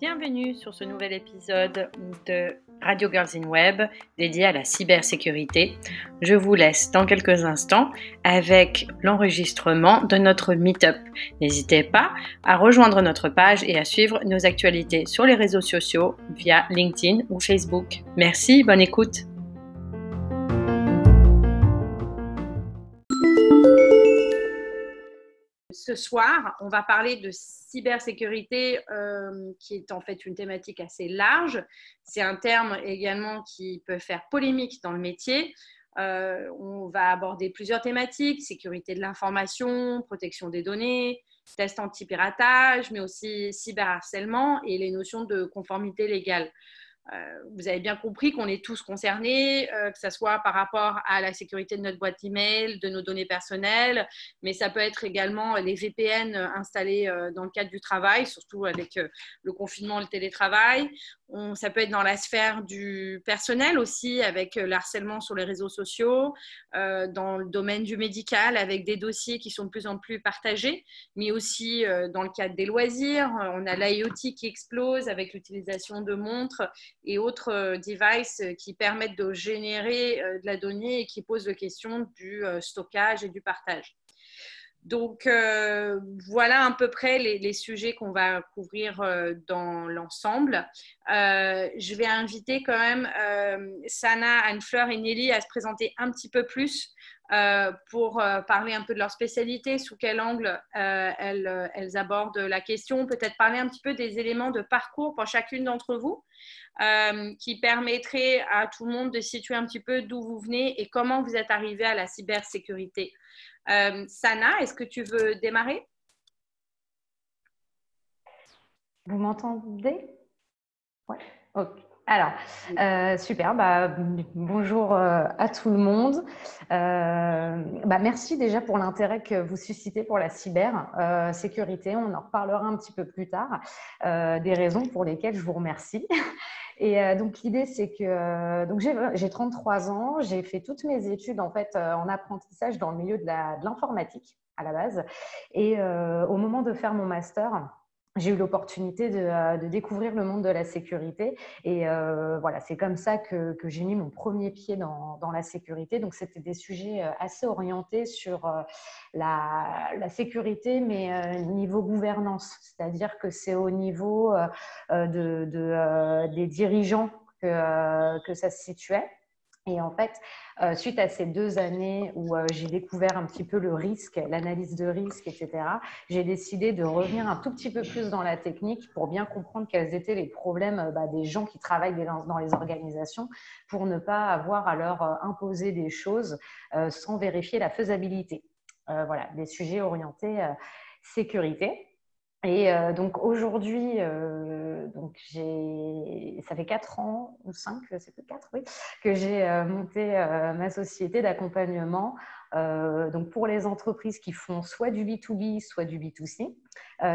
Bienvenue sur ce nouvel épisode de Radio Girls in Web dédié à la cybersécurité. Je vous laisse dans quelques instants avec l'enregistrement de notre meet-up. N'hésitez pas à rejoindre notre page et à suivre nos actualités sur les réseaux sociaux via LinkedIn ou Facebook. Merci, bonne écoute. Soir, on va parler de cybersécurité, euh, qui est en fait une thématique assez large. C'est un terme également qui peut faire polémique dans le métier. Euh, on va aborder plusieurs thématiques, sécurité de l'information, protection des données, test anti-piratage, mais aussi cyberharcèlement et les notions de conformité légale. Euh, vous avez bien compris qu'on est tous concernés, euh, que ce soit par rapport à la sécurité de notre boîte email, de nos données personnelles, mais ça peut être également les VPN installés euh, dans le cadre du travail, surtout avec le confinement, le télétravail. ça peut être dans la sphère du personnel aussi, avec le harcèlement sur les réseaux sociaux, dans le domaine du médical, avec des dossiers qui sont de plus en plus partagés, mais aussi dans le cadre des loisirs. On a l'IoT qui explose avec l'utilisation de montres et autres euh, devices euh, qui permettent de générer euh, de la donnée et qui posent la question du stockage et du partage. Donc voilà à peu près les, sujets qu'on va couvrir dans l'ensemble. je vais inviter quand même Sana, Anne-Fleur et Nelly à se présenter un petit peu plus pour parler un peu de leur spécialité, sous quel angle elles, elles, abordent la question, peut-être parler un petit peu des éléments de parcours pour chacune d'entre vous. Euh, qui permettrait à tout le monde de situer un petit peu d'où vous venez et comment vous êtes arrivé à la cybersécurité. Euh, Sana, est-ce que tu veux démarrer? Vous m'entendez? Oui. Ok. Alors, euh, super, bah, bonjour à tout le monde. bah, merci déjà pour l'intérêt que vous suscitez pour la cybersécurité. On en reparlera un petit peu plus tard, des raisons pour lesquelles je vous remercie. Et euh, donc, l'idée, c'est que euh, donc j'ai 33 ans, j'ai fait toutes mes études en fait euh, en apprentissage dans le milieu de l'informatique à la base. Et au moment de faire mon master, j'ai eu l'opportunité euh, de, découvrir le monde de la sécurité. Et euh, voilà, c'est comme ça que, j'ai mis mon premier pied dans, la sécurité. Donc, c'était des sujets euh, assez orientés sur la, sécurité, mais niveau gouvernance. C'est-à-dire que c'est au niveau de, des dirigeants que, que ça se situait. Et en fait, euh, suite à ces deux années où euh, j'ai découvert un petit peu le risque, l'analyse de risque, etc., j'ai décidé de revenir un tout petit peu plus dans la technique pour bien comprendre quels étaient les problèmes euh, bah, des gens qui travaillent dans les organisations pour ne pas avoir à leur imposer des choses sans vérifier la faisabilité. voilà, des sujets orientés sécurité. Et euh, donc aujourd'hui, euh, ça fait 4 ans ou 5, c'est peut 4, oui, que j'ai euh, monté ma société d'accompagnement donc pour les entreprises qui font soit du B2B, soit du B2C,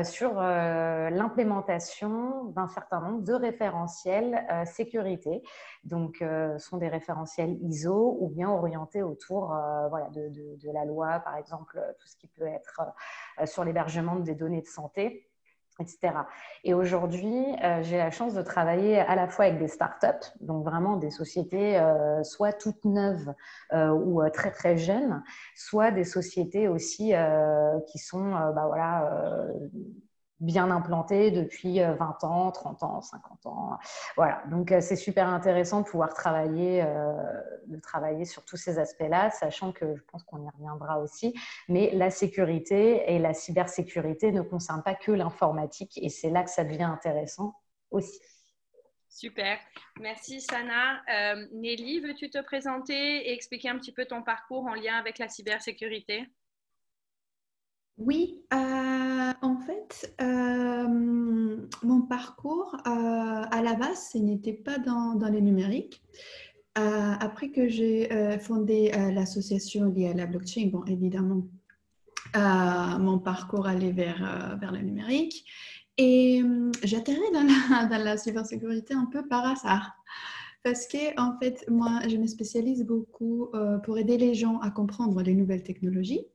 sur l'implémentation d'un certain nombre de référentiels sécurité. Donc, ce sont des référentiels ISO ou bien orientés autour de, la loi, par exemple, tout ce qui peut être sur l'hébergement des données de santé etc. Et aujourd'hui, euh, j'ai la chance de travailler à la fois avec des startups, donc vraiment des sociétés euh, soit toutes neuves euh, ou très très jeunes, soit des sociétés aussi qui sont bah, voilà, bien implanté depuis 20 euh, ans, 30 ans, 50 ans. Voilà, donc euh, c'est super intéressant de pouvoir travailler, euh, de travailler sur tous ces aspects-là, sachant que je pense qu'on y reviendra aussi. Mais la sécurité et la cybersécurité ne concernent pas que l'informatique et c'est là que ça devient intéressant aussi. Super. Merci Sana. Nelly, veux-tu te présenter et expliquer un petit peu ton parcours en lien avec la cybersécurité? Oui, euh, en fait, euh, mon parcours, euh, à la base, ce n'était pas dans, dans le numérique. après que j'ai fondé l'association liée à la blockchain, bon, évidemment, mon parcours allait vers, vers le numérique. Et j'atterris dans la, dans la cybersécurité un peu par hasard. Parce que, en fait, moi, je me spécialise beaucoup euh, pour aider les gens à comprendre les nouvelles technologies.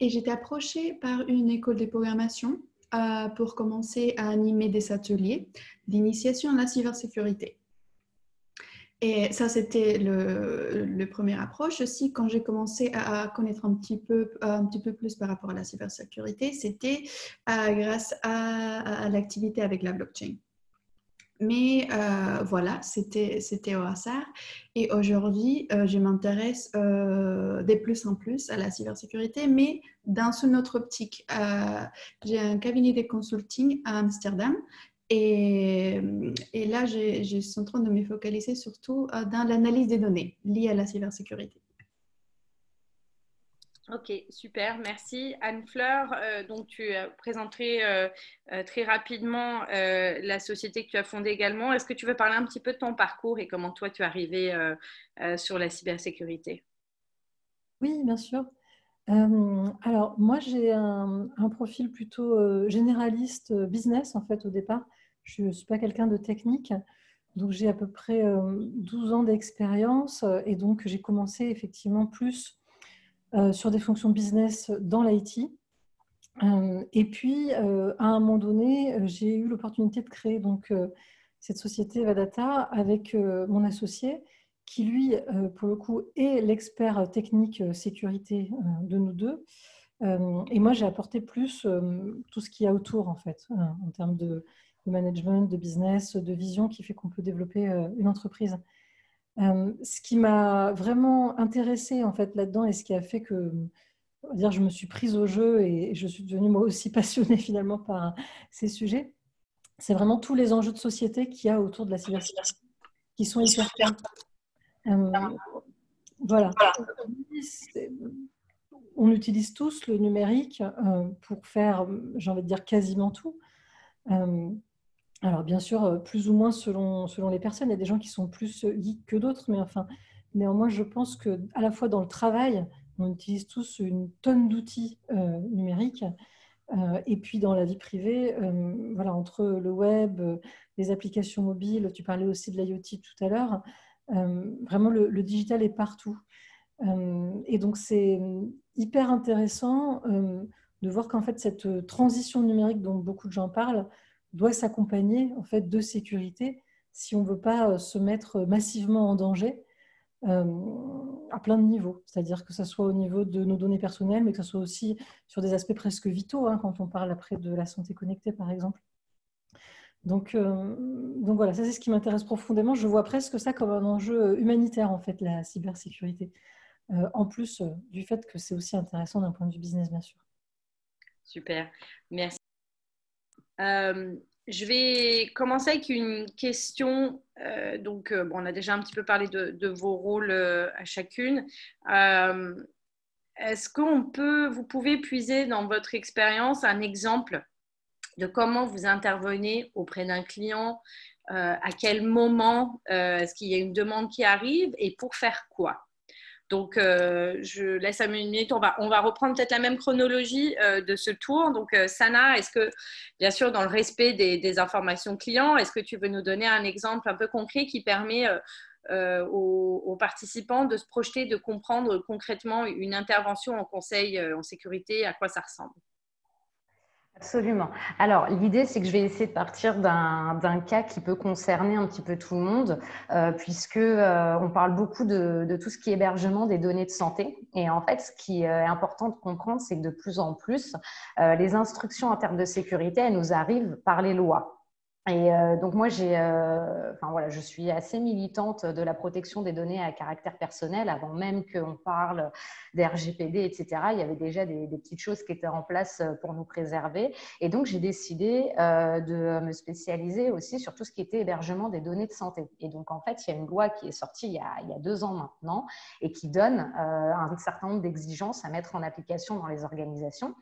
Et j'étais approchée par une école de programmation euh, pour commencer à animer des ateliers d'initiation à la cybersécurité. Et ça, c'était le, le première approche. Aussi, quand j'ai commencé à connaître un petit, peu, un petit peu plus par rapport à la cybersécurité, c'était euh, grâce à l'activité avec la blockchain. Mais euh, voilà, c'était au hasard. Et aujourd'hui, euh, je m'intéresse euh, de plus en plus à la cybersécurité, mais dans une autre optique. J'ai un cabinet de consulting à Amsterdam. Et, et là, je suis en train de me focaliser surtout dans l'analyse des données liées à la cybersécurité. Ok, super, merci. Anne-Fleur, euh, donc tu as présenté euh, euh, très rapidement la société que tu as fondée également. Est-ce que tu veux parler un petit peu de ton parcours et comment toi tu es arrivé sur la cybersécurité? Oui, bien sûr. alors, moi, j'ai un, un, profil plutôt généraliste business, en fait, au départ. Je ne suis pas quelqu'un de technique. Donc, j'ai à peu près 12 ans d'expérience et donc j'ai commencé effectivement plus euh, sur des fonctions business dans l'IT. Euh, et puis, euh, à un moment donné, j'ai eu l'opportunité de créer donc, cette société Vadata avec mon associé, qui lui, pour le coup, est l'expert technique sécurité de nous deux. et moi, j'ai apporté plus tout ce qu'il y a autour, en fait, en termes de, management, de business, de vision qui fait qu'on peut développer une entreprise. Euh, ce qui m'a vraiment intéressée en fait là-dedans et ce qui a fait que dire, je me suis prise au jeu et je suis devenue moi aussi passionnée finalement par ces sujets, c'est vraiment tous les enjeux de société qu'il y a autour de la cybersécurité qui sont hyper euh, voilà. On utilise tous le numérique euh, pour faire, j'ai envie de dire, quasiment tout. Euh, alors, bien sûr, euh, plus ou moins selon, selon les personnes. Il y a des gens qui sont plus euh, geeks que d'autres, mais enfin, néanmoins, je pense que à la fois dans le travail, on utilise tous une tonne d'outils euh, numériques, et puis dans la vie privée, voilà, entre le web, les applications mobiles, tu parlais aussi de l'IoT tout à l'heure, vraiment le, le, digital est partout. et donc, c'est hyper intéressant de voir qu'en fait, cette transition numérique dont beaucoup de gens parlent, doit s'accompagner en fait de sécurité si on ne veut pas euh, se mettre massivement en danger euh, à plein de niveaux. C'est-à-dire que ce soit au niveau de nos données personnelles, mais que ce soit aussi sur des aspects presque vitaux, hein, quand on parle après de la santé connectée, par exemple. Euh, donc voilà, ça c'est ce qui m'intéresse profondément. Je vois presque ça comme un enjeu humanitaire, en fait, la cybersécurité. en plus du fait que c'est aussi intéressant d'un point de vue business, bien sûr. Super, merci. Euh, je vais commencer avec une question. Euh, donc, euh, bon, on a déjà un petit peu parlé de, vos rôles à chacune. Est-ce qu'on peut, vous pouvez puiser dans votre expérience un exemple de comment vous intervenez auprès d'un client, à quel moment est-ce qu'il y a une demande qui arrive et pour faire quoi? Donc, euh, je laisse à une minute. On va, reprendre peut-être la même chronologie euh, de ce tour. Donc, euh, Sana, est-ce que, bien sûr, dans le respect des, informations clients, est-ce que tu veux nous donner un exemple un peu concret qui permet aux, participants de se projeter, de comprendre concrètement une intervention en conseil en sécurité, à quoi ça ressemble? Absolument. Alors, l'idée, c'est que je vais essayer de partir d'un cas qui peut concerner un petit peu tout le monde, euh, puisque euh, on parle beaucoup de, de, tout ce qui est hébergement des données de santé. Et en fait, ce qui est important de comprendre, c'est que de plus en plus, euh, les instructions en termes de sécurité, elles nous arrivent par les lois. Et euh, donc moi, j'ai, euh, voilà, je suis assez militante de la protection des données à caractère personnel. Avant même qu'on parle des RGPD, etc., il y avait déjà des, petites choses qui étaient en place pour nous préserver. Et donc j'ai décidé euh, de me spécialiser aussi sur tout ce qui était hébergement des données de santé. Et donc en fait, il y a une loi qui est sortie il y a deux ans maintenant et qui donne un certain nombre d'exigences à mettre en application dans les organisations.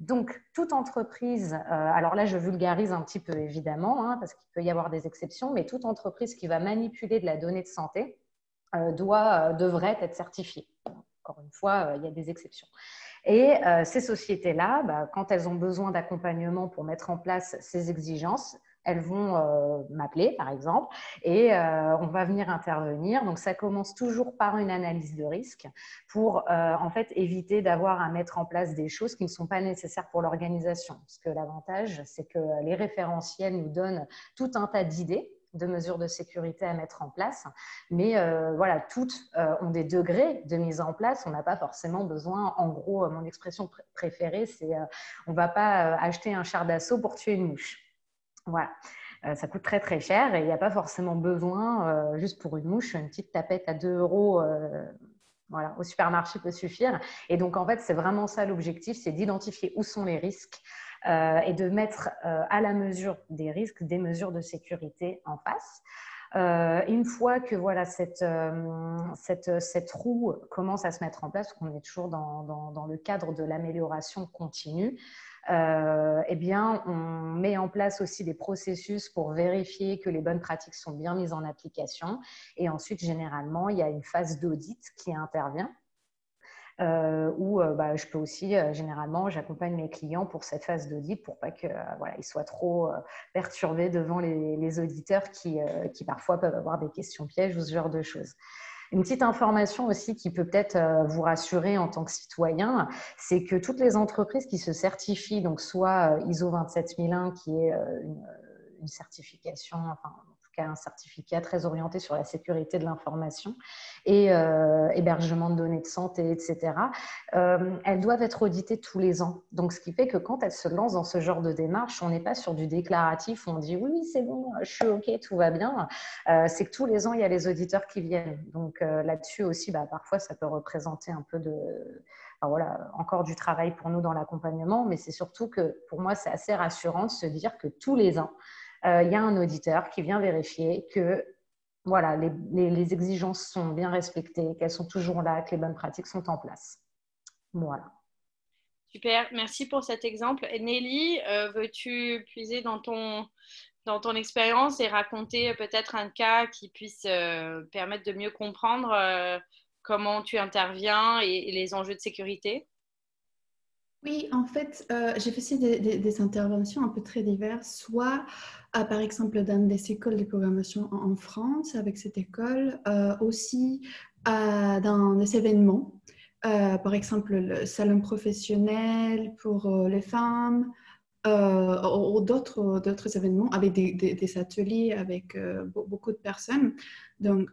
Donc, toute entreprise, euh, alors là je vulgarise un petit peu évidemment, hein, parce qu'il peut y avoir des exceptions, mais toute entreprise qui va manipuler de la donnée de santé euh, doit, euh, devrait être certifiée. Encore une fois, il y a des exceptions. Et ces sociétés-là, bah, quand elles ont besoin d'accompagnement pour mettre en place ces exigences, elles vont euh, m'appeler, par exemple, et euh, on va venir intervenir. Donc, ça commence toujours par une analyse de risque pour, euh, en fait, éviter d'avoir à mettre en place des choses qui ne sont pas nécessaires pour l'organisation. Parce que l'avantage, c'est que les référentiels nous donnent tout un tas d'idées de mesures de sécurité à mettre en place. Mais voilà, toutes ont des degrés de mise en place. On n'a pas forcément besoin, en gros, mon expression préférée, c'est on ne va pas acheter un char d'assaut pour tuer une mouche. Voilà. Euh, ça coûte très très cher et il n'y a pas forcément besoin, euh, juste pour une mouche, une petite tapette à 2 euros euh, voilà, au supermarché peut suffire. Et donc en fait, c'est vraiment ça l'objectif, c'est d'identifier où sont les risques et de mettre à la mesure des risques des mesures de sécurité en face. une fois que voilà, cette, cette, cette, roue commence à se mettre en place, qu'on est toujours dans, dans, dans, le cadre de l'amélioration continue, euh, eh bien, on met en place aussi des processus pour vérifier que les bonnes pratiques sont bien mises en application. Et ensuite, généralement, il y a une phase d'audit qui intervient. Euh, où euh, bah, je peux aussi, généralement, j'accompagne mes clients pour cette phase d'audit pour pas qu'ils voilà, soient trop perturbés devant les, les auditeurs qui, qui, parfois peuvent avoir des questions pièges ou ce genre de choses. Une petite information aussi qui peut peut-être euh, vous rassurer en tant que citoyen, c'est que toutes les entreprises qui se certifient, donc soit euh, ISO 27001 qui est euh, une, une certification, enfin, un certificat très orienté sur la sécurité de l'information et euh, hébergement de données de santé, etc. Euh, elles doivent être auditées tous les ans. Donc, ce qui fait que quand elles se lancent dans ce genre de démarche, on n'est pas sur du déclaratif où on dit oui, c'est bon, je suis OK, tout va bien. Euh, c'est que tous les ans, il y a les auditeurs qui viennent. Donc, là-dessus aussi, bah, parfois, ça peut représenter un peu de... voilà, encore du travail pour nous dans l'accompagnement, mais c'est surtout que pour moi, c'est assez rassurant de se dire que tous les ans, il y a un auditeur qui vient vérifier que voilà, les, exigences sont bien respectées, qu'elles sont toujours là, que les bonnes pratiques sont en place. Voilà. Super, merci pour cet exemple. Nelly, euh, veux-tu puiser dans ton, dans ton expérience et raconter peut-être un cas qui puisse euh, permettre de mieux comprendre comment tu interviens et, les enjeux de sécurité? Oui, en fait, j'ai fait des, des, interventions un peu très diverses, soit par exemple, dans des écoles de programmation en, France, avec cette école, euh, aussi dans des événements, euh, par exemple le salon professionnel pour euh, les femmes, ou d'autres événements avec des, ateliers avec beaucoup de personnes. Donc,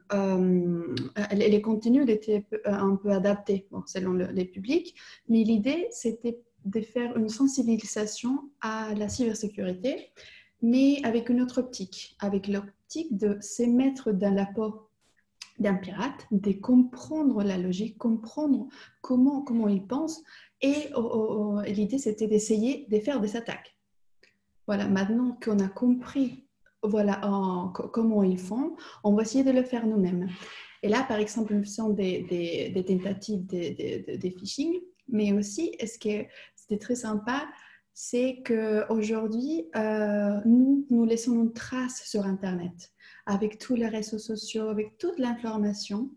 les contenus étaient un peu adaptés selon les publics, mais l'idée, c'était de faire une sensibilisation à la cybersécurité mais avec une autre optique, avec l'optique de se mettre dans la peau d'un pirate, de comprendre la logique, comprendre comment, comment il pense. Et l'idée, c'était d'essayer de faire des attaques. Voilà, maintenant qu'on a compris voilà, comment ils font, on va essayer de le faire nous-mêmes. Et là, par exemple, nous faisons des, tentatives de, phishing, mais aussi, ce que c'était très sympa, c'est qu'aujourd'hui, euh, nous, nous laissons une trace sur Internet avec tous les réseaux sociaux, avec toute l'information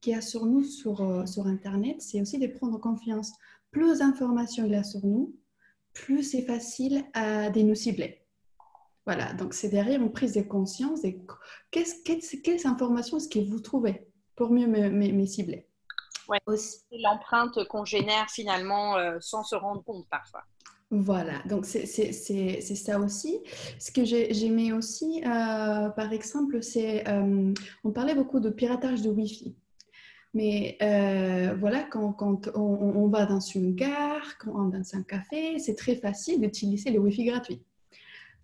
qu'il y a sur nous sur, euh, Internet. C'est aussi de prendre confiance. Plus d'informations il y a sur nous, plus c'est facile euh, de nous cibler. Voilà, donc c'est derrière une prise de conscience de quelles, informations est-ce que vous trouvez pour mieux me, cibler? Ouais, c'est l'empreinte qu'on génère finalement euh, sans se rendre compte parfois. Voilà, donc c'est ça aussi. Ce que j'aimais aussi, euh, par exemple, c'est, euh, on parlait beaucoup de piratage de Wi-Fi. Mais euh, voilà, quand, quand on, on, va dans une gare, quand on va dans un café, c'est très facile d'utiliser le Wi-Fi gratuit.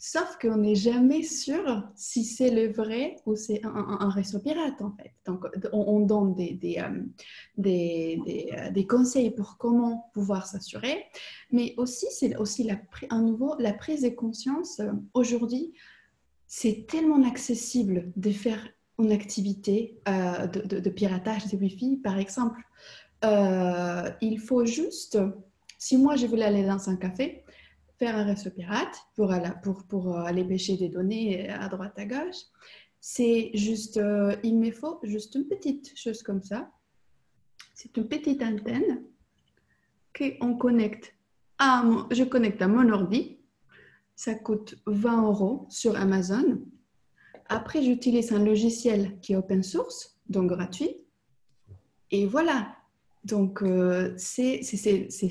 Sauf qu'on n'est jamais sûr si c'est le vrai ou c'est un, réseau pirate en fait. Donc on, donne des, des, euh, des, euh, des, conseils pour comment pouvoir s'assurer, mais aussi c'est aussi à nouveau la prise de conscience. Euh, aujourd'hui, c'est tellement accessible de faire une activité de, de, piratage de Wi-Fi, par exemple. il faut juste, si moi je voulais aller dans un café, faire un réseau pirate pour, pour, pour euh, aller pêcher des données à droite à gauche. C'est juste, euh, il me faut juste une petite chose comme ça. C'est une petite antenne qu'on connecte à je connecte à mon ordi. ça coûte 20 euros sur Amazon. Après, j'utilise un logiciel qui est open source, donc gratuit. Et voilà. Donc, euh, c'est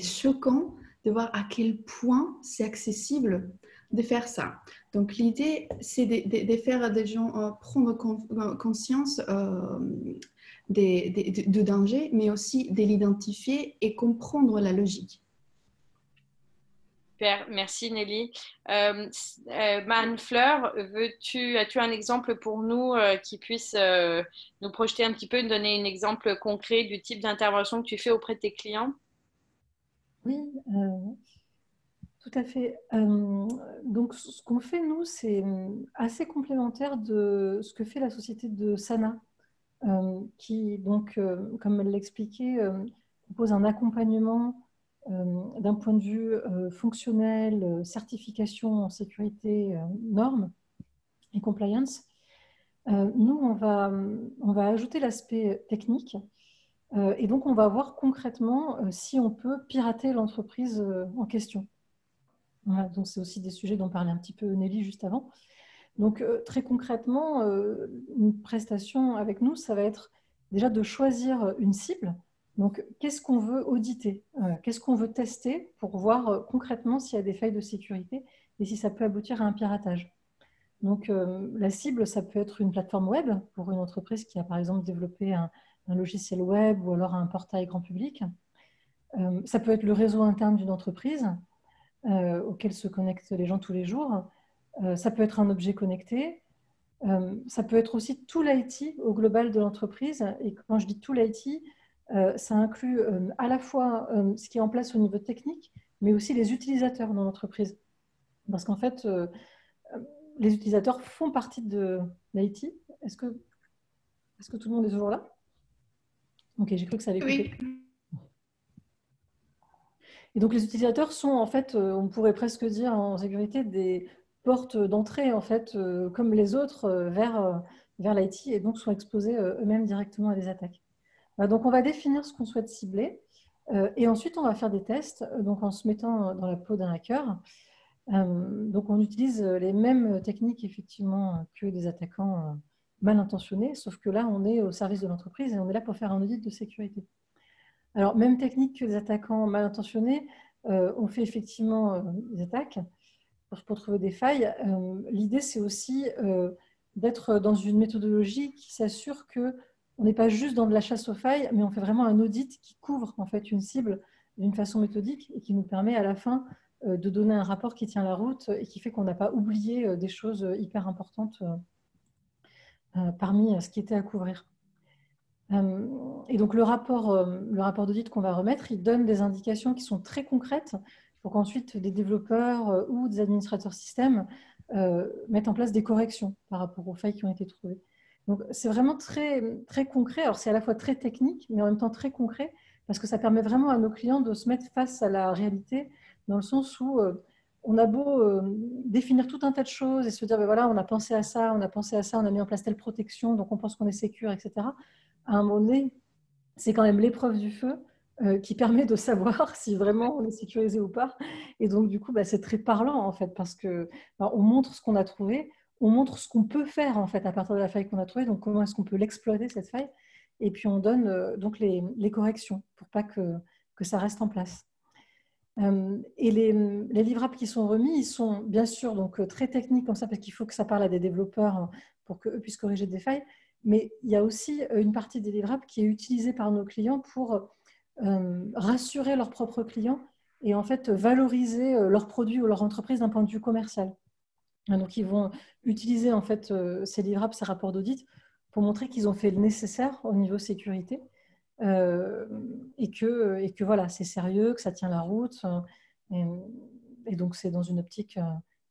choquant de voir à quel point c'est accessible de faire ça. Donc, l'idée, c'est de, faire des gens euh, prendre conscience euh, des, des, de danger, mais aussi de l'identifier et comprendre la logique. Super, merci Nelly. Euh, euh Fleur, veux-tu, as-tu un exemple pour nous euh, qui puisse euh, nous projeter un petit peu, nous donner un exemple concret du type d'intervention que tu fais auprès de tes clients? Oui, tout à fait. donc, ce qu'on fait, nous, c'est assez complémentaire de ce que fait la société de Sana, qui, donc, comme elle l'expliquait, propose un accompagnement euh, d'un point de vue euh, fonctionnel, euh, certification en sécurité, normes et compliance, nous, on va, on va ajouter l'aspect technique et donc on va voir concrètement si on peut pirater l'entreprise en question. Donc c'est aussi des sujets dont parlait un petit peu Nelly juste avant. Donc très concrètement, une prestation avec nous, ça va être déjà de choisir une cible donc, qu'est-ce qu'on veut auditer euh, Qu'est-ce qu'on veut tester pour voir euh, concrètement s'il y a des failles de sécurité et si ça peut aboutir à un piratage Donc, euh, la cible, ça peut être une plateforme web pour une entreprise qui a par exemple développé un, logiciel web ou alors un portail grand public. ça peut être le réseau interne d'une entreprise auquel se connectent les gens tous les jours. ça peut être un objet connecté. ça peut être aussi tout l'IT au global de l'entreprise. Et quand je dis tout l'IT, euh, ça inclut euh, à la fois euh, ce qui est en place au niveau technique, mais aussi les utilisateurs dans l'entreprise. Parce qu'en fait, les utilisateurs font partie de l'IT. Est-ce que, est que tout le monde est toujours là? Ok, j'ai cru que ça allait couper. Et donc les utilisateurs sont en fait, on pourrait presque dire en sécurité, des portes d'entrée en fait, comme les autres, vers, vers l'IT et donc sont exposés eux-mêmes directement à des attaques. Bah, donc, on va définir ce qu'on souhaite cibler euh, et ensuite, on va faire des tests euh, donc en se mettant dans la peau d'un hacker. Euh, donc, on utilise les mêmes techniques effectivement que des attaquants mal intentionnés, sauf que là, on est au service de l'entreprise et on est là pour faire un audit de sécurité. Alors, même technique que les attaquants mal intentionnés, on fait effectivement des attaques pour, trouver des failles. L'idée, c'est aussi d'être dans une méthodologie qui s'assure que on n'est pas juste dans de la chasse aux failles, mais on fait vraiment un audit qui couvre en fait une cible d'une façon méthodique et qui nous permet à la fin euh, de donner un rapport qui tient la route et qui fait qu'on n'a pas oublié euh, des choses euh, hyper importantes parmi ce qui était à couvrir. Et donc le rapport, le rapport d'audit qu'on va remettre, il donne des indications qui sont très concrètes pour qu'ensuite des développeurs ou des administrateurs système mettent en place des corrections par rapport aux failles qui ont été trouvées. Donc, c'est vraiment très, très concret. Alors, c'est à la fois très technique, mais en même temps très concret, parce que ça permet vraiment à nos clients de se mettre face à la réalité, dans le sens où euh, on a beau euh, définir tout un tas de choses et se dire, ben voilà, on a pensé à ça, on a pensé à ça, on a mis en place telle protection, donc on pense qu'on est sécure, etc. À un moment donné, c'est quand même l'épreuve du feu euh, qui permet de savoir si vraiment on est sécurisé ou pas. Et donc, du coup, bah, c'est très parlant, en fait, parce que bah, on montre ce qu'on a trouvé, on montre ce qu'on peut faire en fait à partir de la faille qu'on a trouvée, donc comment est-ce qu'on peut l'exploiter cette faille, et puis on donne euh, donc les, corrections pour pas que, que, ça reste en place. Euh, et les, livrables qui sont remis, ils sont bien sûr donc euh, très techniques comme ça parce qu'il faut que ça parle à des développeurs hein, pour qu'eux puissent corriger des failles, mais il y a aussi une partie des livrables qui est utilisée par nos clients pour rassurer leurs propres clients et en fait valoriser leurs produits ou leur entreprise d'un point de vue commercial. Donc, ils vont utiliser en fait euh, ces livrables, ces rapports d'audit pour montrer qu'ils ont fait le nécessaire au niveau sécurité euh, et, que, et que voilà, c'est sérieux, que ça tient la route. Euh, et, donc, c'est dans une optique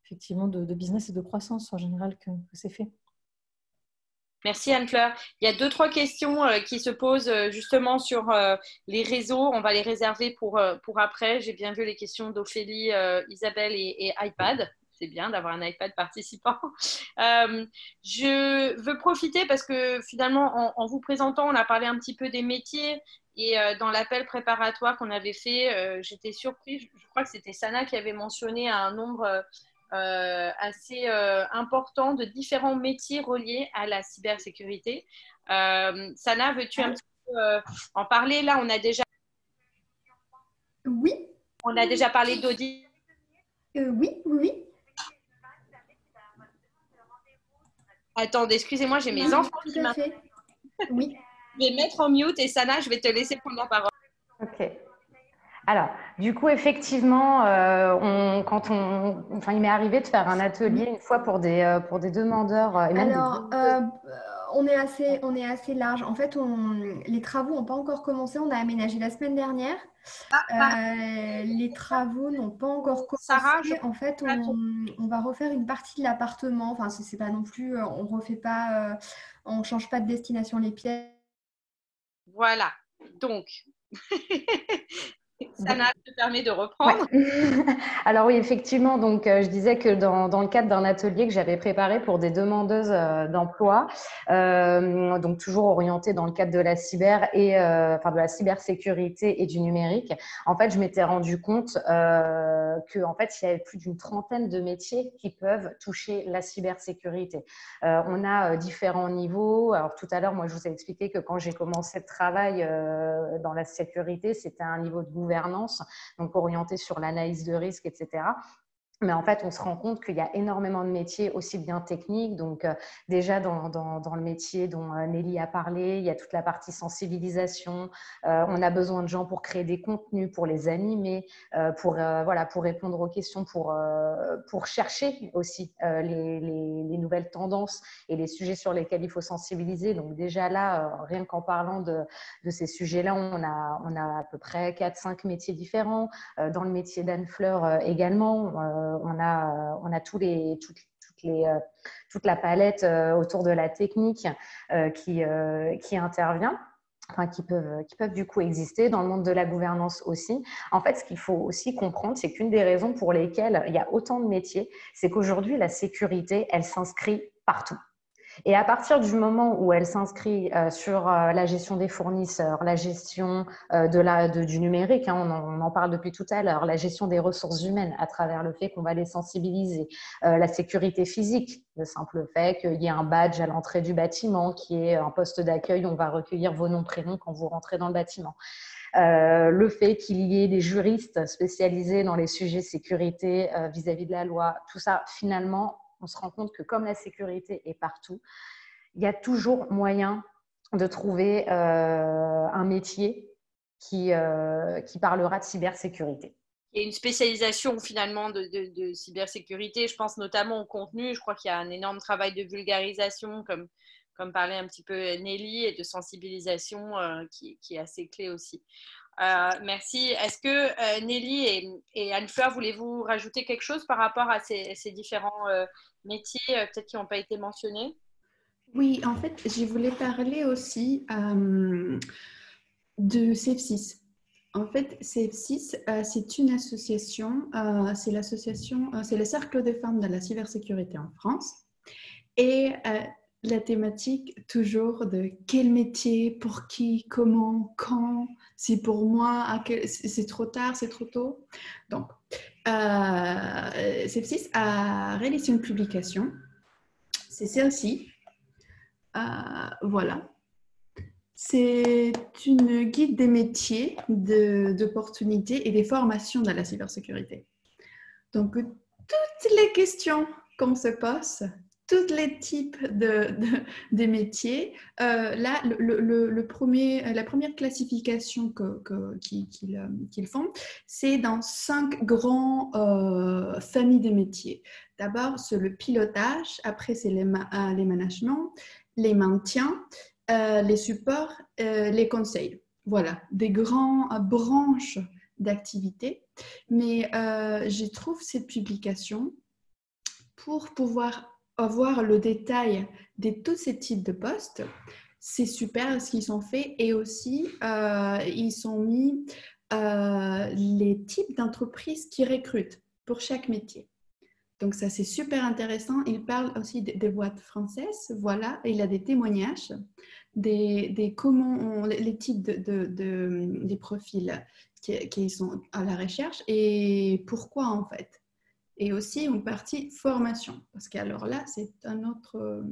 effectivement de, business et de croissance en général que, c'est fait. Merci Anne-Fleur. Il y a deux, trois questions qui se posent justement sur les réseaux. On va les réserver pour, pour après. J'ai bien vu les questions d'Ophélie, Isabelle et iPad c'est bien d'avoir un iPad participant. Euh, je veux profiter parce que finalement, en, vous présentant, on a parlé un petit peu des métiers. Et euh, dans l'appel préparatoire qu'on avait fait, euh, j'étais surprise. Je, crois que c'était Sana qui avait mentionné un nombre assez important de différents métiers reliés à la cybersécurité. Sana, veux-tu un petit peu en parler? Là, on a déjà. Oui. On a déjà parlé d'audit. oui, oui. Attendez, excusez-moi, j'ai mes enfants qui Oui. Je vais mettre en mute et Sana, je vais te laisser prendre la parole. Ok. Alors, du coup, effectivement, euh, on, quand on, enfin, il m'est arrivé de faire un atelier une fois pour des, euh, pour des demandeurs. Euh, Alors, on, est assez, on est assez large. En fait, on, les travaux n'ont pas encore commencé. On a aménagé la semaine dernière. Ah, ah. les travaux n'ont pas encore commencé. Sarah, en fait, on, on, va refaire une partie de l'appartement. Enfin, c'est pas non plus, on refait pas, on change pas de destination les pièces. Voilà. Donc, Sana te permet de reprendre. Alors oui, effectivement, donc euh, je disais que dans, dans le cadre d'un atelier que j'avais préparé pour des demandeuses euh, d'emploi, euh, donc toujours orienté dans le cadre de la cyber et enfin de la cybersécurité et du numérique, en fait, je m'étais rendu compte que en fait, il y avait plus d'une trentaine de métiers qui peuvent toucher la cybersécurité. on a différents niveaux. Alors tout à l'heure, moi, je vous ai expliqué que quand j'ai commencé le travail dans la sécurité, c'était un niveau de gouvernance donc orienté sur l'analyse de risque, etc. Mais en fait, on se rend compte qu'il y a énormément de métiers aussi bien techniques. Donc, euh, déjà dans, dans, le métier dont euh, Nelly a parlé, il y a toute la partie sensibilisation. Euh, on a besoin de gens pour créer des contenus, pour les animer, pour, voilà, pour répondre aux questions, pour, pour chercher aussi les, les, les, nouvelles tendances et les sujets sur lesquels il faut sensibiliser. Donc, déjà là, rien qu'en parlant de, de ces sujets-là, on a, on a à peu près 4-5 métiers différents. dans le métier d'Anne Fleur également on, a, on a tous les, euh, toute la palette euh, autour de la technique qui, qui intervient. Enfin, qui peuvent, qui peuvent du coup exister dans le monde de la gouvernance aussi. En fait, ce qu'il faut aussi comprendre, c'est qu'une des raisons pour lesquelles il y a autant de métiers, c'est qu'aujourd'hui, la sécurité, elle s'inscrit partout. Et à partir du moment où elle s'inscrit euh, sur euh, la gestion des fournisseurs, la gestion euh, du numérique, hein, on, en, parle depuis tout à l'heure, la gestion des ressources humaines à travers le fait qu'on va les sensibiliser, la sécurité physique, le simple fait qu'il y ait un badge à l'entrée du bâtiment, qui est un poste d'accueil, on va recueillir vos noms, prénoms quand vous rentrez dans le bâtiment. le fait qu'il y ait des juristes spécialisés dans les sujets sécurité vis à -vis de la loi, tout ça, finalement, on se rend compte que comme la sécurité est partout, il y a toujours moyen de trouver euh, un métier qui, euh, qui parlera de cybersécurité. Il y a une spécialisation finalement de, cybersécurité. Je pense notamment au contenu. Je crois qu'il y a un énorme travail de vulgarisation, comme, comme parlait un petit peu Nelly, et de sensibilisation euh, qui, est assez clé aussi. Euh, merci. Est-ce que euh, Nelly et, Anne-Fleur, voulez-vous rajouter quelque chose par rapport à ces, différents euh, métiers, peut-être qui n'ont pas été mentionnés? Oui, en fait, je voulais parler aussi de CF6. En fait, CF6, c'est une association, c'est l'association, c'est le cercle des femmes de la cybersécurité en France. Et la thématique toujours de quel métier, pour qui, comment, quand, si pour moi, c'est trop tard, c'est trop tôt. Donc, euh, a réalisé une publication. C'est celle-ci. Euh, voilà. C'est une guide des métiers, d'opportunités et des formations dans la cybersécurité. Donc, toutes les questions qu'on se pose, tous les types de, métiers. Euh, là, le, premier, la première classification qu'ils que, font, c'est dans cinq grandes euh, familles de métiers. D'abord, c'est le pilotage, après, c'est les, euh, les managements, les maintiens, les supports, les conseils. Voilà, des grandes branches d'activité. Mais je trouve cette publication pour pouvoir avoir le détail de tous ces types de postes, c'est super ce qu'ils sont faits et aussi euh, ils sont mis euh, les types d'entreprises qui recrutent pour chaque métier. Donc ça c'est super intéressant. Il parle aussi des, boîtes françaises, voilà. il a des témoignages des, des comment les types de, des profils qui, qui, sont à la recherche et pourquoi en fait et aussi une partie formation. Parce qu'alors là, c'est un autre...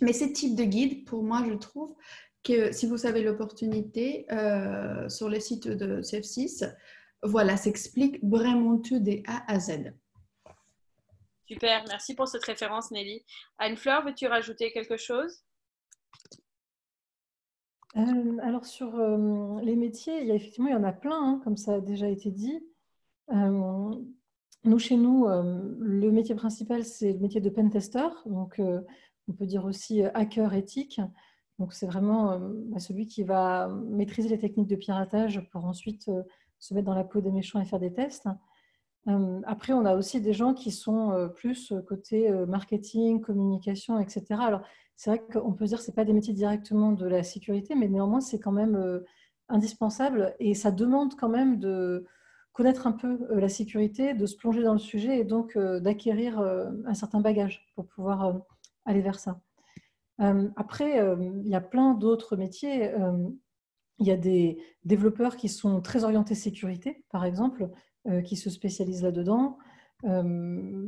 Mais ce type de guide, pour moi, je trouve que si vous avez l'opportunité euh, sur le site de CF6, voilà, s'explique vraiment tout des A à Z. Super, merci pour cette référence Nelly. Anne-Fleur, veux-tu rajouter quelque chose? Euh, Alors sur euh, les métiers, il y a, effectivement, il y en a plein, hein, comme ça a déjà été dit. Nous, chez nous, le métier principal, c'est le métier de pentester. Donc, on peut dire aussi hacker éthique. Donc, c'est vraiment bah, celui qui va maîtriser les techniques de piratage pour ensuite se mettre dans la peau des méchants et faire des tests. Après, on a aussi des gens qui sont plus côté marketing, communication, etc. Alors, c'est vrai qu'on peut dire que ce pas des métiers directement de la sécurité, mais néanmoins, c'est quand même indispensable et ça demande quand même de connaître un peu la sécurité, de se plonger dans le sujet et donc d'acquérir un certain bagage pour pouvoir aller vers ça. Après, il y a plein d'autres métiers. Il y a des développeurs qui sont très orientés sécurité, par exemple, qui se spécialisent là-dedans.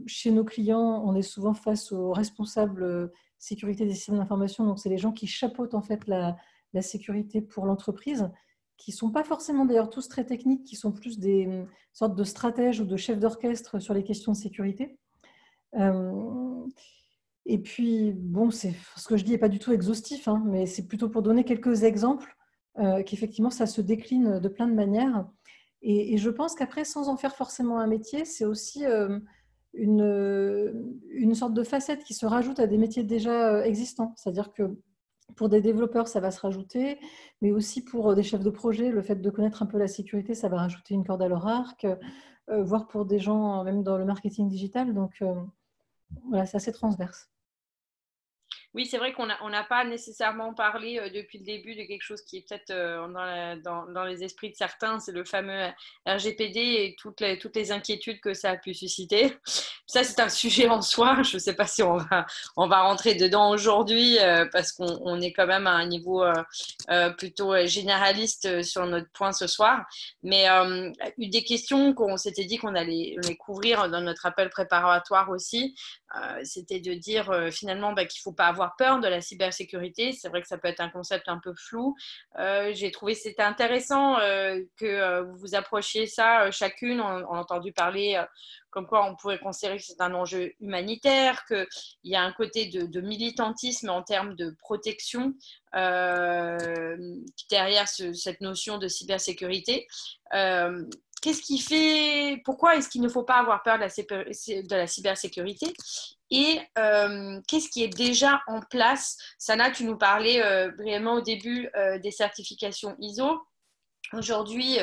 Chez nos clients, on est souvent face aux responsables sécurité des systèmes d'information. Donc, c'est les gens qui chapeautent en fait la, la sécurité pour l'entreprise, qui ne sont pas forcément d'ailleurs tous très techniques, qui sont plus des mmh, sortes de stratèges ou de chefs d'orchestre sur les questions de sécurité. Et puis, bon, ce que je dis n'est pas du tout exhaustif, hein, mais c'est plutôt pour donner quelques exemples euh, qu'effectivement, ça se décline de plein de manières. Et, je pense qu'après, sans en faire forcément un métier, c'est aussi euh, une, une, sorte de facette qui se rajoute à des métiers déjà euh, existants. C'est-à-dire que pour des développeurs, ça va se rajouter, mais aussi pour des chefs de projet, le fait de connaître un peu la sécurité, ça va rajouter une corde à leur arc, voire pour des gens même dans le marketing digital. Donc, voilà, c'est assez transverse. Oui, c'est vrai qu'on n'a pas nécessairement parlé euh, depuis le début de quelque chose qui est peut-être euh, dans, les esprits de certains, c'est le fameux RGPD et toutes les, inquiétudes que ça a pu susciter. Ça, c'est un sujet en soi. Je ne sais pas si on va, on rentrer dedans aujourd'hui euh, parce qu'on est quand même à un niveau plutôt généraliste sur notre point ce soir. Mais une des questions qu'on s'était dit qu'on allait, allait, couvrir dans notre appel préparatoire aussi, c'était de dire finalement bah, qu'il ne faut pas avoir peur de la cybersécurité. C'est vrai que ça peut être un concept un peu flou. Euh, j'ai trouvé c'était intéressant euh, que euh, vous vous approchiez ça chacune. On, a entendu parler comme quoi on pourrait considérer que c'est un enjeu humanitaire, qu'il y a un côté de, militantisme en termes de protection derrière cette notion de cybersécurité. Qu'est-ce qui fait, pourquoi est-ce qu'il ne faut pas avoir peur de la, cybersécurité? Et euh, qu'est-ce qui est déjà en place? Sana, tu nous parlais euh, brièvement au début euh, des certifications ISO. Aujourd'hui,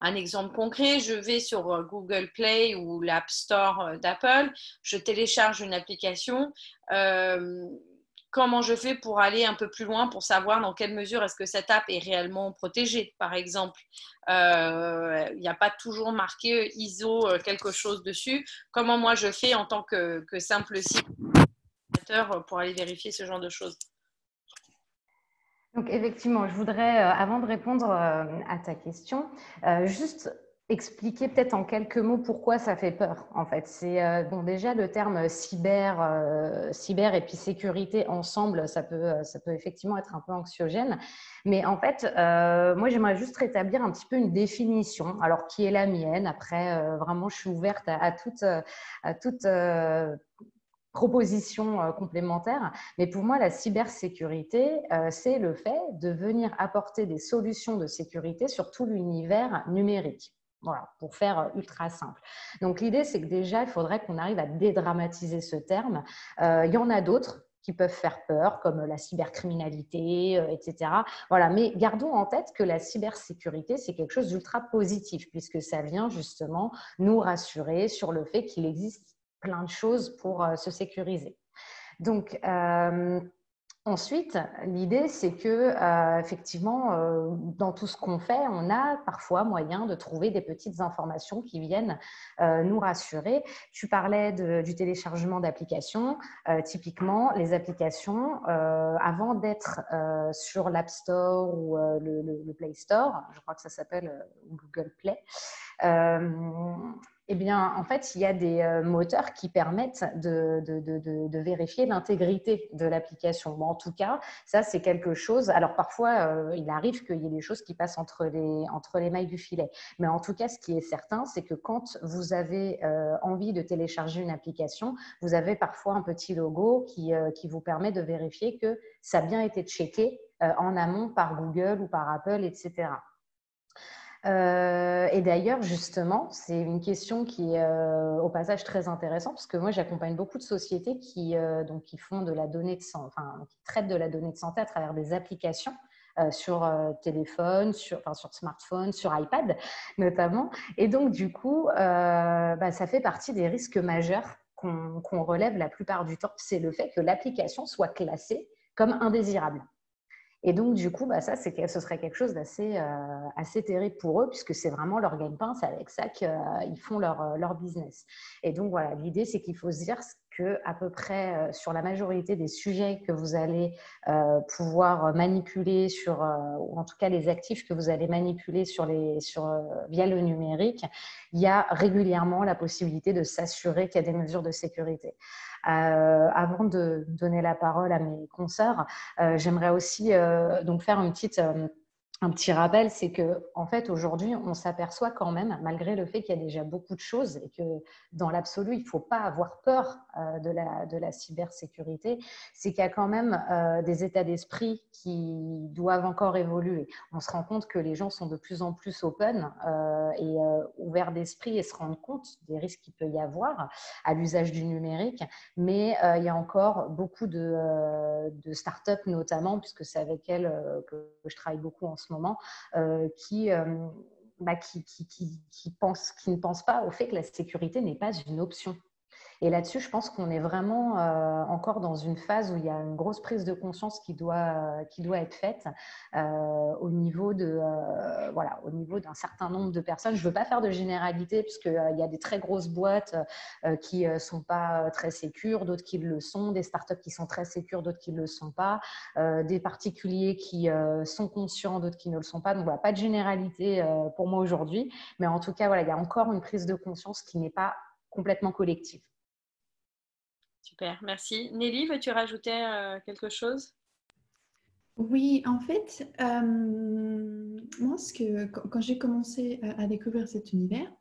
un exemple concret, je vais sur Google Play ou l'App Store d'Apple, je télécharge une application comment je fais pour aller un peu plus loin pour savoir dans quelle mesure est-ce que cette app est réellement protégée, par exemple? Euh, il n'y a pas toujours marqué ISO euh, quelque chose dessus. Comment moi je fais en tant que, simple site pour aller vérifier ce genre de choses? Donc effectivement, je voudrais, euh, avant de répondre à ta question, juste expliquer peut-être en quelques mots pourquoi ça fait peur en fait. C'est euh, bon déjà le terme cyber, euh, cyber et puis sécurité ensemble, ça peut, ça peut effectivement être un peu anxiogène. Mais en fait, euh, moi j'aimerais juste rétablir un petit peu une définition, alors qui est la mienne. Après, vraiment, je suis ouverte à, toute, à toute proposition complémentaire. Mais pour moi, la cybersécurité, c'est le fait de venir apporter des solutions de sécurité sur tout l'univers numérique. Voilà, pour faire euh, ultra simple. Donc l'idée, c'est que déjà, il faudrait qu'on arrive à dédramatiser ce terme. Euh, il y en a d'autres qui peuvent faire peur, comme la cybercriminalité, euh, etc. Voilà, mais gardons en tête que la cybersécurité, c'est quelque chose d'ultra positif, puisque ça vient justement nous rassurer sur le fait qu'il existe plein de choses pour se sécuriser. Donc, Ensuite, l'idée, c'est que euh, effectivement, euh, dans tout ce qu'on fait, on a parfois moyen de trouver des petites informations qui viennent euh, nous rassurer. Tu parlais du téléchargement d'applications. typiquement, les applications, avant d'être sur l'App Store ou le, Play Store, je crois que ça s'appelle Google Play eh bien, en fait, il y a des euh, moteurs qui permettent de, vérifier l'intégrité de l'application. en tout cas, ça, c'est quelque chose. Alors, parfois, euh, il arrive qu'il y ait des choses qui passent entre les, entre les mailles du filet. Mais en tout cas, ce qui est certain, c'est que quand vous avez euh, envie de télécharger une application, vous avez parfois un petit logo qui, qui vous permet de vérifier que ça a bien été checké en amont par Google ou par Apple, etc. Euh, et d'ailleurs, justement, c'est une question qui est euh, au passage très intéressante parce que moi, j'accompagne beaucoup de sociétés qui, euh, donc, qui font de la donnée de santé, traitent de la donnée de santé à travers des applications. sur téléphone, sur smartphone, sur iPad notamment. Et donc, du coup, bah, ça fait partie des risques majeurs qu'on relève la plupart du temps. C'est le fait que l'application soit classée comme indésirable. Et donc, du coup, bah, ça, ce serait quelque chose d'assez euh, assez terrible pour eux, puisque c'est vraiment leur gagne-pain, c'est avec ça qu'ils font leur, euh, leur business. Et donc, voilà, l'idée, c'est qu'il faut se dire à peu près euh, sur la majorité des sujets que vous allez pouvoir manipuler, sur, ou en tout cas les actifs que vous allez manipuler sur les, sur, via le numérique, il y a régulièrement la possibilité de s'assurer qu'il y a des mesures de sécurité. Euh, avant de donner la parole à mes consoeurs, euh, j'aimerais aussi euh, donc faire une petite un petit rappel, c'est que en fait aujourd'hui, on s'aperçoit quand même, malgré le fait qu'il y a déjà beaucoup de choses et que dans l'absolu, il ne faut pas avoir peur euh, de, la, cybersécurité, c'est qu'il y a quand même euh, des états d'esprit qui doivent encore évoluer. On se rend compte que les gens sont de plus en plus open euh, et ouverts d'esprit et se rendent compte des risques qu'il peut y avoir à l'usage du numérique, mais il y a encore beaucoup de, de startups notamment, puisque c'est avec elles que je travaille beaucoup en ce moment, euh, qui, euh, bah, pense, qui ne pensent pas au fait que la sécurité n'est pas une option. Et là-dessus, je pense qu'on est vraiment euh, encore dans une phase où il y a une grosse prise de conscience qui doit, qui doit être faite euh, au niveau de euh, voilà, au niveau d'un certain nombre de personnes. Je ne veux pas faire de généralité puisqu'il y a des très grosses boîtes qui ne sont pas très sécures, d'autres qui le sont, des startups qui sont très sécures, d'autres qui ne le sont pas, des particuliers qui sont conscients, d'autres qui ne le sont pas. Donc voilà, pas de généralité pour moi aujourd'hui, mais en tout cas voilà, il y a encore une prise de conscience qui n'est pas complètement collective. Super, merci. Nelly, veux-tu rajouter euh, quelque chose? Oui, en fait, euh, moi, ce que, quand j'ai commencé à découvrir cet univers,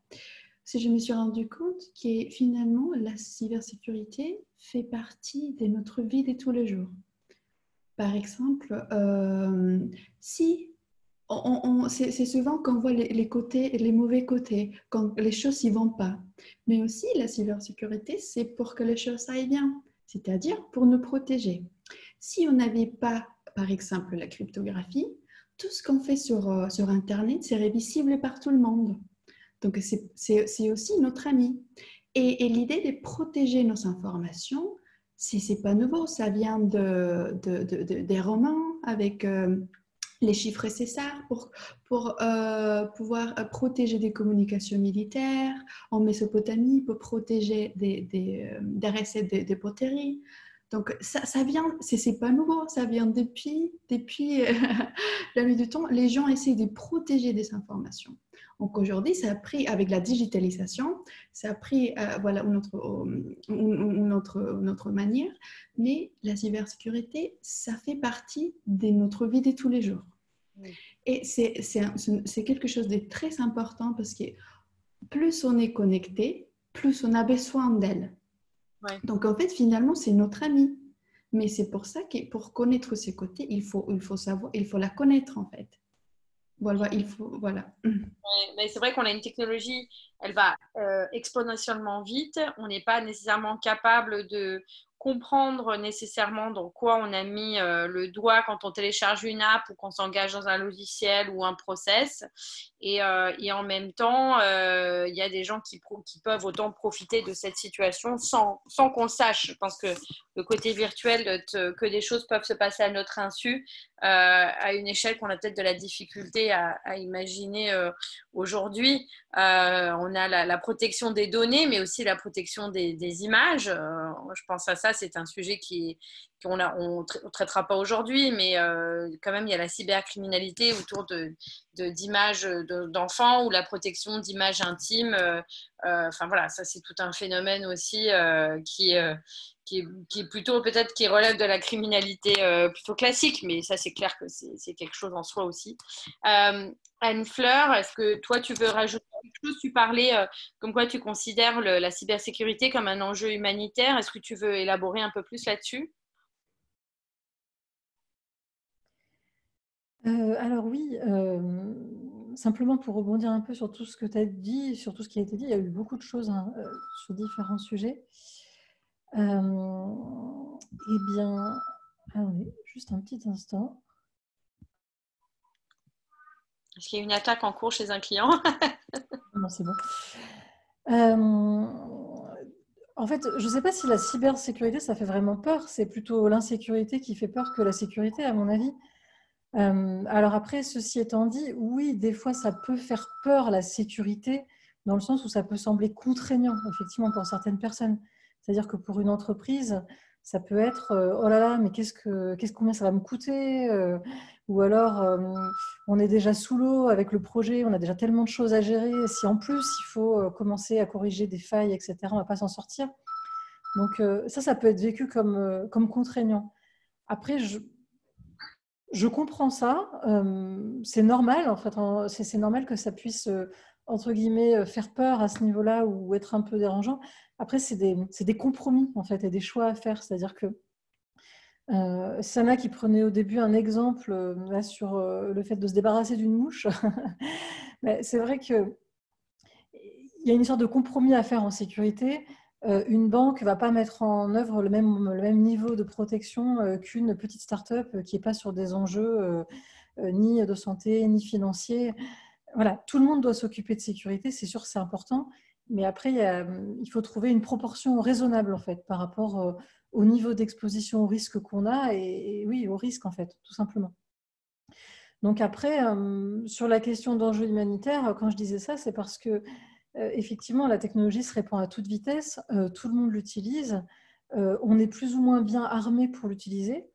c'est je me suis rendu compte que finalement, la cybersécurité fait partie de notre vie de tous les jours. Par exemple, euh, si c'est souvent qu'on voit les, côtés, les mauvais côtés, quand les choses n'y vont pas. Mais aussi, la cybersécurité, c'est pour que les choses aillent bien, c'est-à-dire pour nous protéger. Si on n'avait pas, par exemple, la cryptographie, tout ce qu'on fait sur, euh, sur Internet serait visible par tout le monde. Donc, c'est aussi notre ami. Et, l'idée de protéger nos informations, c'est pas nouveau, ça vient de, des romans avec euh, les chiffres nécessaires pour, pour euh, pouvoir euh, protéger des communications militaires en Mésopotamie, pour protéger des, des, euh, des recettes de, poteries. Donc, ça, ça vient, c'est pas nouveau, ça vient depuis, depuis la nuit du temps. Les gens essaient de protéger des informations. Donc, aujourd'hui, ça a pris, avec la digitalisation, ça a pris voilà, une, autre, une, autre, une autre manière, mais la cybersécurité, ça fait partie de notre vie de tous les jours. Et c'est quelque chose de très important parce que plus on est connecté, plus on a besoin d'elle. Donc en fait, finalement, c'est notre ami. Mais c'est pour ça que pour connaître ses côtés, il faut, il faut savoir, il faut la connaître en fait. Voilà, il faut, voilà. mais c'est vrai qu'on a une technologie, elle va euh, exponentiellement vite. On n'est pas nécessairement capable de comprendre nécessairement dans quoi on a mis euh, le doigt quand on télécharge une app ou qu'on s'engage dans un logiciel ou un process. Et, euh, et en même temps, euh, il y a des gens qui, peuvent autant profiter de cette situation sans, sans qu'on sache. Je pense que le côté virtuel, que des choses peuvent se passer à notre insu, à une échelle qu'on a peut-être de la difficulté à imaginer aujourd'hui. On a la, protection des données, mais aussi la protection des, des images. je pense à ça c'est un sujet qui, qu'on on ne traitera pas aujourd'hui, mais euh, quand même, il y a la cybercriminalité autour d'images de, d'enfants ou la protection d'images intimes. Euh, euh, enfin voilà, ça c'est tout un phénomène aussi qui, est, plutôt peut-être qui relève de la criminalité plutôt classique, mais ça c'est clair que c'est quelque chose en soi aussi. Anne Fleur, est-ce que toi tu veux rajouter quelque chose Tu parlais comme quoi tu considères la cybersécurité comme un enjeu humanitaire. Est-ce que tu veux élaborer un peu plus là-dessus? Euh, alors oui, euh, simplement pour rebondir un peu sur tout ce que tu as dit, sur tout ce qui a été dit, il y a eu beaucoup de choses hein, euh, sur différents sujets. eh bien, attendez, juste un petit instant. Est-ce qu'il y a une attaque en cours chez un client? Non, c'est bon. en fait, je ne sais pas si la cybersécurité, ça fait vraiment peur. C'est plutôt l'insécurité qui fait peur que la sécurité, à mon avis. Euh, alors après, ceci étant dit, oui, des fois, ça peut faire peur la sécurité, dans le sens où ça peut sembler contraignant, effectivement, pour certaines personnes. C'est-à-dire que pour une entreprise, ça peut être euh, oh là là, mais qu'est-ce que qu'est-ce combien ça va me coûter euh, Ou alors on est déjà sous l'eau avec le projet, on a déjà tellement de choses à gérer. Si en plus il faut commencer à corriger des failles, etc., on va pas s'en sortir. Donc ça, ça peut être vécu comme comme contraignant. Après, je, je comprends ça. Euh, c'est normal, en fait. C'est normal que ça puisse, euh, entre guillemets, euh, faire peur à ce niveau-là ou être un peu dérangeant. Après, c'est des, compromis, en fait, et des choix à faire. C'est-à-dire que Sana qui prenait au début un exemple sur le fait de se débarrasser d'une mouche, c'est vrai qu'il y a une sorte de compromis à faire en sécurité. Euh, une banque ne va pas mettre en œuvre le même, niveau de protection euh, qu'une petite start-up euh, qui n'est pas sur des enjeux ni de santé, ni financiers. Voilà, tout le monde doit s'occuper de sécurité, c'est sûr c'est important, mais après, il, faut trouver une proportion raisonnable en fait par rapport au niveau d'exposition au risque qu'on a et, oui, au risque en fait, tout simplement. Donc après, sur la question d'enjeux humanitaires, quand je disais ça, c'est parce que effectivement, la technologie se répand à toute vitesse, euh, tout le monde l'utilise, euh, on est plus ou moins bien armé pour l'utiliser.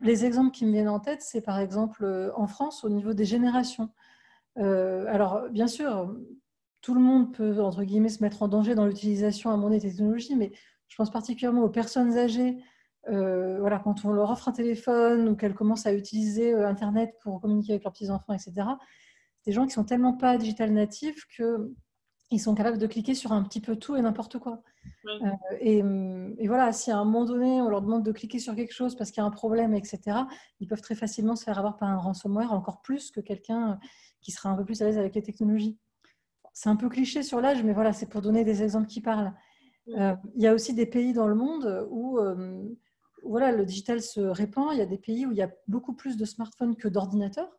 les exemples qui me viennent en tête, c'est par exemple en France au niveau des générations. alors, bien sûr, tout le monde peut, entre guillemets, se mettre en danger dans l'utilisation à mon des technologies, mais je pense particulièrement aux personnes âgées. quand on leur offre un téléphone ou qu'elles commencent à utiliser Internet pour communiquer avec leurs petits-enfants, etc., des gens qui sont tellement pas digital natifs qu'ils sont capables de cliquer sur un petit peu tout et n'importe quoi. Euh, et, voilà, si à un moment donné, on leur demande de cliquer sur quelque chose parce qu'il y a un problème, etc., ils peuvent très facilement se faire avoir par un ransomware, encore plus que quelqu'un qui sera un peu plus à l'aise avec les technologies. C'est un peu cliché sur l'âge, mais voilà, c'est pour donner des exemples qui parlent. Euh, il y a aussi des pays dans le monde où euh, voilà, le digital se répand. Il y a des pays où il y a beaucoup plus de smartphones que d'ordinateurs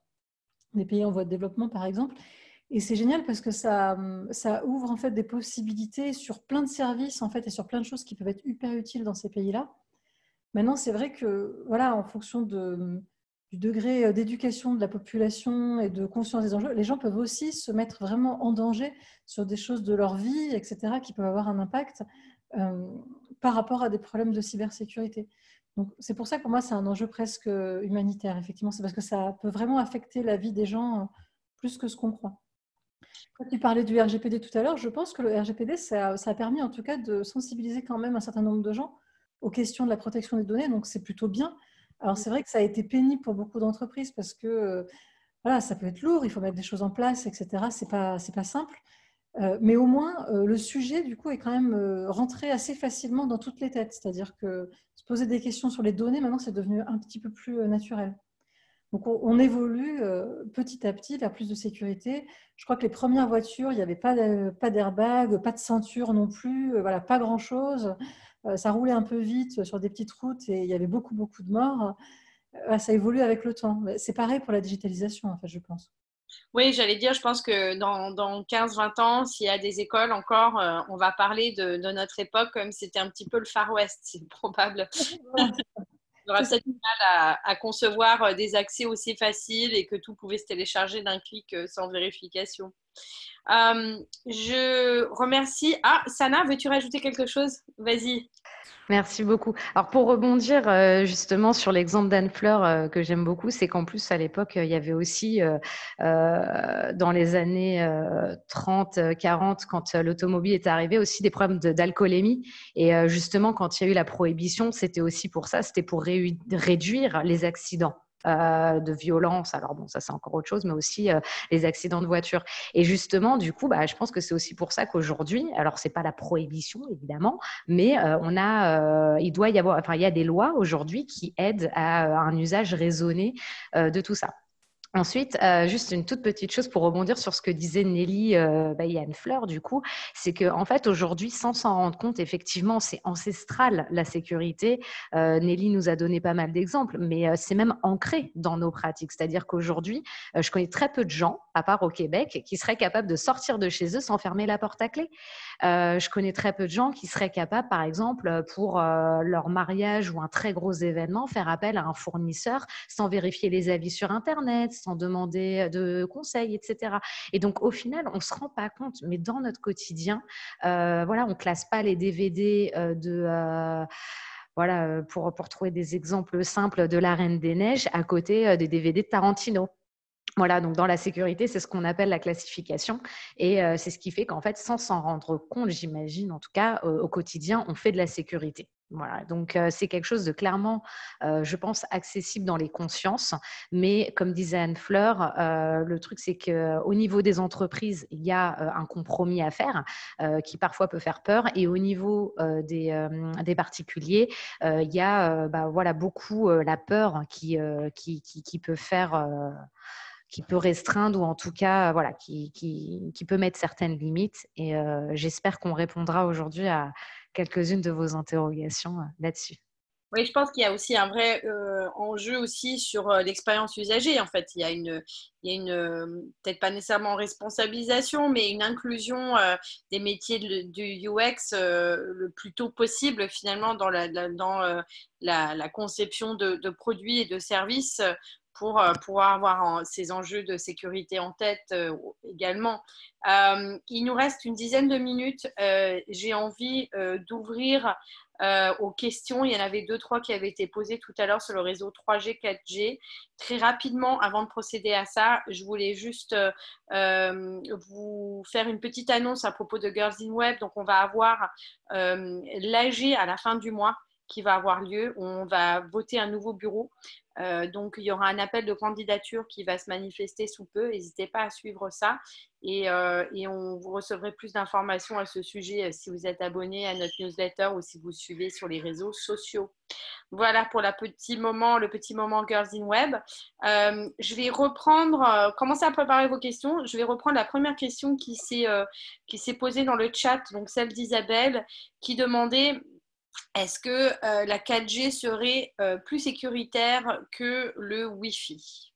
des pays en voie de développement, par exemple. Et c'est génial parce que ça, ça ouvre en fait des possibilités sur plein de services en fait et sur plein de choses qui peuvent être hyper utiles dans ces pays-là. Maintenant, c'est vrai que voilà, en fonction de, du degré d'éducation de la population et de conscience des enjeux, les gens peuvent aussi se mettre vraiment en danger sur des choses de leur vie, etc., qui peuvent avoir un impact euh, par rapport à des problèmes de cybersécurité c'est pour ça que pour moi, c'est un enjeu presque humanitaire, effectivement. C'est parce que ça peut vraiment affecter la vie des gens euh, plus que ce qu'on croit. Quand tu parlais du RGPD tout à l'heure, je pense que le RGPD, ça, a permis en tout cas de sensibiliser quand même un certain nombre de gens aux questions de la protection des données, donc c'est plutôt bien. Alors c'est vrai que ça a été pénible pour beaucoup d'entreprises parce que euh, voilà, ça peut être lourd, il faut mettre des choses en place, etc. C'est pas, c'est pas simple. Euh, mais au moins, euh, le sujet, du coup, est quand même euh, rentré assez facilement dans toutes les têtes. C'est-à-dire que se poser des questions sur les données, maintenant, c'est devenu un petit peu plus naturel. Donc, on, évolue petit à petit vers plus de sécurité. Je crois que les premières voitures, il n'y avait pas d'airbag, pas de ceinture non plus, voilà, pas grand-chose. ça roulait un peu vite sur des petites routes et il y avait beaucoup, beaucoup de morts. ça évolue avec le temps. C'est pareil pour la digitalisation, en fait, je pense. Oui, j'allais dire, je pense que dans, dans 15-20 ans, s'il y a des écoles encore, euh, on va parler de, notre époque comme c'était un petit peu le Far West, c'est probable. Il y aura peut-être du mal à, concevoir euh, des accès aussi faciles et que tout pouvait se télécharger d'un clic euh, sans vérification. Je remercie. Ah, Sana, veux-tu rajouter quelque chose? Vas-y. Merci beaucoup. Alors pour rebondir euh, justement sur l'exemple d'Anne Fleur euh, que j'aime beaucoup, c'est qu'en plus à l'époque il y avait aussi euh, dans les années 30, 40, quand l'automobile est arrivée, aussi des problèmes d'alcoolémie. Et justement quand il y a eu la prohibition, c'était aussi pour ça, c'était pour réduire les accidents. Euh, de violence. Alors bon, ça c'est encore autre chose, mais aussi euh, les accidents de voiture. Et justement, du coup, bah, je pense que c'est aussi pour ça qu'aujourd'hui, alors c'est pas la prohibition évidemment, mais euh, on a, il doit y avoir, enfin il y a des lois aujourd'hui qui aident à un usage raisonné de tout ça. Ensuite, euh, juste une toute petite chose pour rebondir sur ce que disait Nelly euh, bah, Yann Fleur, du coup, c'est qu'en en fait, aujourd'hui, sans s'en rendre compte, effectivement, c'est ancestral la sécurité. Euh, Nelly nous a donné pas mal d'exemples, mais c'est même ancré dans nos pratiques. C'est-à-dire qu'aujourd'hui, je connais très peu de gens, à part au Québec, qui seraient capables de sortir de chez eux sans fermer la porte à clé. je connais très peu de gens qui seraient capables, par exemple, pour leur mariage ou un très gros événement, faire appel à un fournisseur sans vérifier les avis sur Internet sans demander de conseils, etc. Et donc, au final, on ne se rend pas compte, mais dans notre quotidien, euh, voilà, on ne classe pas les DVD euh, de... Euh, voilà, pour, pour trouver des exemples simples de La Reine des Neiges à côté des DVD de Tarantino. Voilà, donc dans la sécurité, c'est ce qu'on appelle la classification. Et c'est ce qui fait qu'en fait, sans s'en rendre compte, j'imagine, en tout cas, au quotidien, on fait de la sécurité. Voilà, donc c'est quelque chose de clairement, je pense, accessible dans les consciences. Mais comme disait Anne Fleur, le truc c'est qu'au niveau des entreprises, il y a un compromis à faire qui parfois peut faire peur. Et au niveau des, des, particuliers, il y a bah, voilà, beaucoup la peur qui, qui, qui peut faire qui peut restreindre ou en tout cas voilà, qui, qui, qui peut mettre certaines limites. Et j'espère qu'on répondra aujourd'hui à, quelques-unes de vos interrogations euh, là-dessus. Oui, je pense qu'il y a aussi un vrai euh, enjeu aussi sur euh, l'expérience usagée. En fait, il y a une, il y a une peut-être pas nécessairement responsabilisation, mais une inclusion des métiers du UX le plus tôt possible finalement dans la, dans, la, conception de, produits et de services pour pouvoir avoir ces enjeux de sécurité en tête également. Euh, il nous reste une dizaine de minutes. Euh, j'ai envie euh, d'ouvrir aux questions. Il y en avait deux, trois qui avaient été posées tout à l'heure sur le réseau 3G, 4G. Très rapidement, avant de procéder à ça, je voulais juste vous faire une petite annonce à propos de Girls in Web. Donc, on va avoir l'AG à la fin du mois qui va avoir lieu. On va voter un nouveau bureau. Euh, donc, il y aura un appel de candidature qui va se manifester sous peu. N'hésitez pas à suivre ça. Et, euh, et on vous recevrez plus d'informations à ce sujet euh, si vous êtes abonné à notre newsletter ou si vous suivez sur les réseaux sociaux. Voilà pour le petit moment, le petit moment Girls in Web. je vais reprendre, commencer à préparer vos questions. Je vais reprendre la première question qui s'est posée dans le chat, donc celle d'Isabelle, qui demandait est-ce que euh, la 4G serait euh, plus sécuritaire que le Wi-Fi?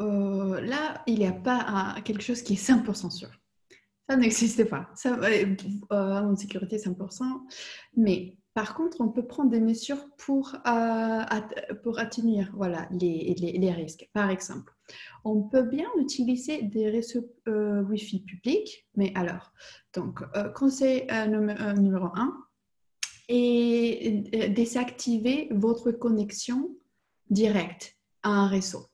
Euh, là, il n'y a pas quelque chose qui est 100% sûr. Ça n'existe pas. Ça, en sécurité 100%. Mais par contre, on peut prendre des mesures pour, pour atténuer voilà, les, les, risques. Par exemple, on peut bien utiliser des réseaux Wi-Fi publics, mais alors, donc, conseil numéro 1, et euh, désactiver votre connexion directe à un réseau.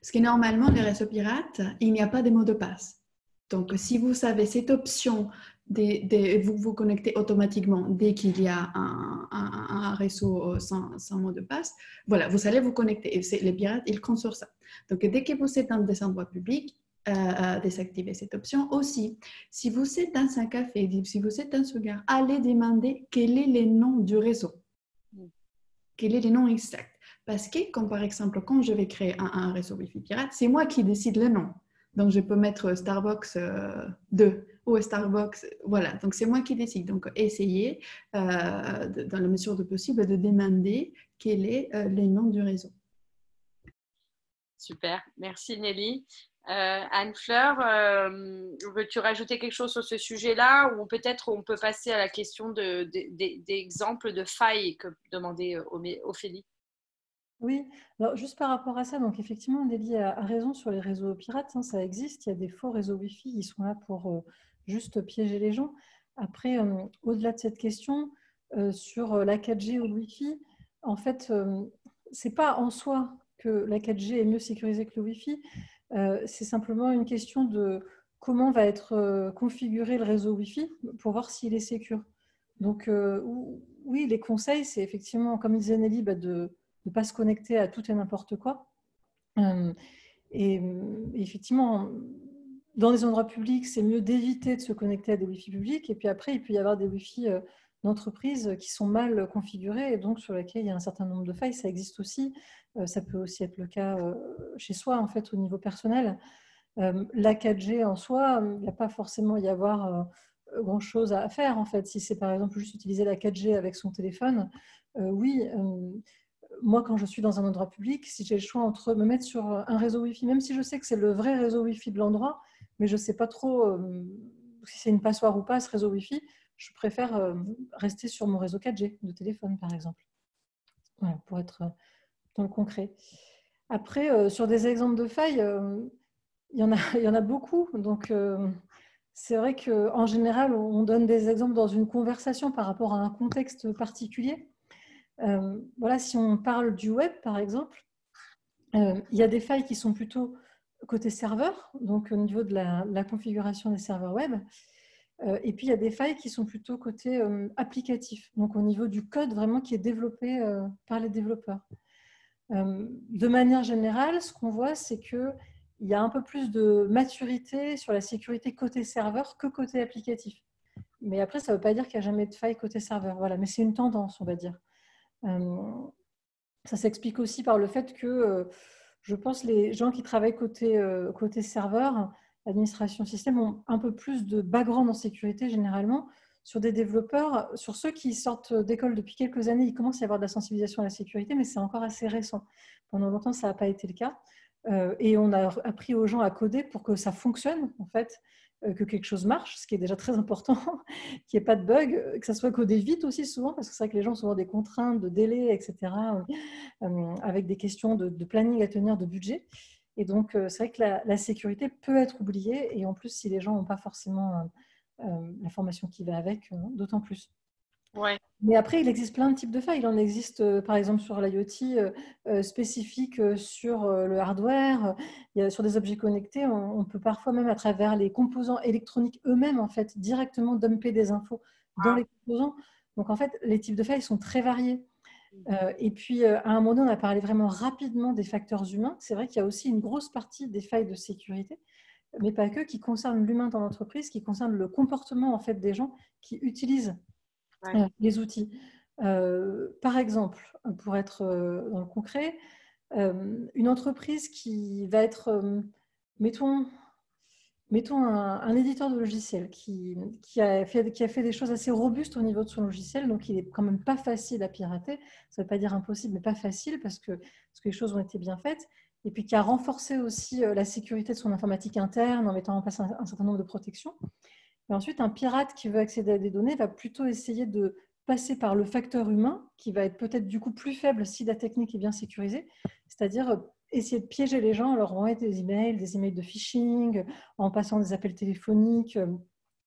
Parce que normalement, les réseaux pirates, il n'y a pas de mot de passe. Donc, si vous avez cette option de, vous vous connecter automatiquement dès qu'il y a un, réseau sans, sans, mot de passe, voilà, vous allez vous connecter. Et les pirates, ils comptent sur ça. Donc, dès que vous êtes dans des endroits publics, désactiver cette option. Aussi, si vous êtes dans un café, si vous êtes dans ce gare, allez demander quel est le nom du réseau. Quel est le nom exact? Parce que, comme par exemple, quand je vais créer un, réseau Wi-Fi pirate, c'est moi qui décide le nom. Donc, je peux mettre Starbucks 2 euh, ou Starbucks. Voilà, donc c'est moi qui décide. Donc, essayez, euh, dans la mesure de possible, de demander quel est euh, le nom du réseau. Super, merci Nelly. Euh, Anne-Fleur, euh, veux-tu rajouter quelque chose sur ce sujet-là ou peut-être on peut passer à la question d'exemples de, de, failles que demandait euh, Ophélie? Oui, alors juste par rapport à ça, donc effectivement, Nelly a, raison sur les réseaux pirates, hein, ça existe, il y a des faux réseaux Wi-Fi, ils sont là pour juste piéger les gens. Après, au-delà de cette question, sur la 4G ou le Wi-Fi, en fait, c'est pas en soi que la 4G est mieux sécurisée que le Wi-Fi, c'est simplement une question de comment va être configuré le réseau Wi-Fi pour voir s'il est sécur. Donc, oui, les conseils, c'est effectivement, comme disait Nelly, bah, de ne pas se connecter à tout et n'importe quoi. Euh, et effectivement, dans les endroits publics, c'est mieux d'éviter de se connecter à des Wi-Fi publics. Et puis après, il peut y avoir des Wi-Fi euh, d'entreprise qui sont mal configurés et donc sur lesquels il y a un certain nombre de failles. Ça existe aussi. Euh, ça peut aussi être le cas chez soi, en fait, au niveau personnel. La 4G en soi, il n'y a pas forcément y avoir grand-chose à faire, en fait. Si c'est par exemple juste utiliser la 4G avec son téléphone, oui, moi, quand je suis dans un endroit public, si j'ai le choix entre me mettre sur un réseau Wi-Fi, même si je sais que c'est le vrai réseau Wi-Fi de l'endroit, mais je ne sais pas trop euh, si c'est une passoire ou pas ce réseau Wi-Fi, je préfère euh, rester sur mon réseau 4G de téléphone, par exemple. Voilà, pour être euh, dans le concret. Après, sur des exemples de failles, il, y en a, beaucoup. Donc, c'est vrai qu'en général, on donne des exemples dans une conversation par rapport à un contexte particulier. Euh, voilà, si on parle du web, par exemple, euh, il y a des failles qui sont plutôt côté serveur, donc au niveau de la, configuration des serveurs web. Euh, et puis, il y a des failles qui sont plutôt côté applicatif, donc au niveau du code vraiment qui est développé par les développeurs. de manière générale, ce qu'on voit, c'est qu'il y a un peu plus de maturité sur la sécurité côté serveur que côté applicatif. Mais après, ça ne veut pas dire qu'il n'y a jamais de faille côté serveur. Voilà, mais c'est une tendance, on va dire. Euh, ça s'explique aussi par le fait que euh, je pense les gens qui travaillent côté, euh, côté serveur, administration système, ont un peu plus de background en sécurité généralement. Sur des développeurs, sur ceux qui sortent d'école depuis quelques années, il commence à y avoir de la sensibilisation à la sécurité, mais c'est encore assez récent. Pendant longtemps, ça n'a pas été le cas. et on a appris aux gens à coder pour que ça fonctionne, en fait. Euh, que quelque chose marche, ce qui est déjà très important, qu'il n'y ait pas de bug, que ça soit codé vite aussi souvent, parce que c'est vrai que les gens ont souvent des contraintes de délai, etc., euh, avec des questions de, planning à tenir, de budget. Et donc, euh, c'est vrai que la, sécurité peut être oubliée, et en plus, si les gens n'ont pas forcément la formation qui va avec, d'autant plus. Mais après, il existe plein de types de failles. Il en existe, euh, par exemple, sur l'IoT euh, euh, spécifique sur le hardware. Il y a, sur des objets connectés, on, peut parfois même, à travers les composants électroniques eux-mêmes, en fait, directement dumper des infos dans ah. les composants. Donc, en fait, les types de failles sont très variés. Mmh. et puis, à un moment donné, on a parlé vraiment rapidement des facteurs humains. C'est vrai qu'il y a aussi une grosse partie des failles de sécurité, mais pas que, qui concernent l'humain dans l'entreprise, qui concernent le comportement en fait des gens qui utilisent euh, les outils. Euh, par exemple, pour être euh, dans le concret, une entreprise qui va être, mettons, mettons un, éditeur de logiciel qui, a fait, qui, a fait, des choses assez robustes au niveau de son logiciel, donc il est quand même pas facile à pirater. Ça ne veut pas dire impossible, mais pas facile parce que, parce que les choses ont été bien faites. Et puis qui a renforcé aussi la sécurité de son informatique interne en mettant en place un certain nombre de protections ensuite, un pirate qui veut accéder à des données va plutôt essayer de passer par le facteur humain, qui va être peut-être du coup plus faible si la technique est bien sécurisée, c'est-à-dire euh, essayer de piéger les gens en leur envoyant des emails, des emails de phishing, en passant des appels téléphoniques, euh,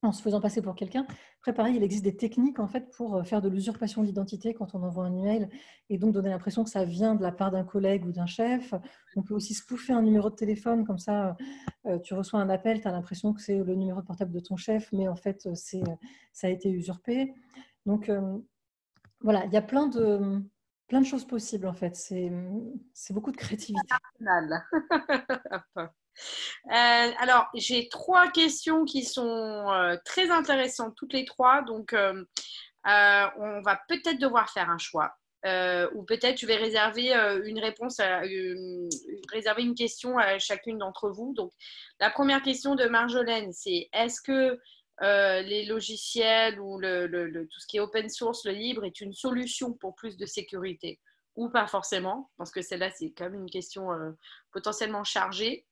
en se faisant passer pour quelqu'un. Après, pareil, il existe des techniques en fait pour euh, faire de l'usurpation d'identité quand on envoie un email et donc donner l'impression que ça vient de la part d'un collègue ou d'un chef. On peut aussi spoofer un numéro de téléphone, comme ça, euh, tu reçois un appel, tu as l'impression que c'est le numéro portable de ton chef, mais en fait, ça a été usurpé. Donc, voilà, il y a plein de, plein de choses possibles en fait. C'est, c'est beaucoup de créativité. Euh, alors, j'ai trois questions qui sont euh, très intéressantes, toutes les trois. Donc, euh, on va peut-être devoir faire un choix. ou peut-être je vais réserver une réponse, réserver une question à chacune d'entre vous. Donc, la première question de Marjolaine, c'est est-ce que les logiciels ou le, tout ce qui est open source, le libre, est une solution pour plus de sécurité ou pas forcément Parce que celle-là, c'est quand même une question potentiellement chargée.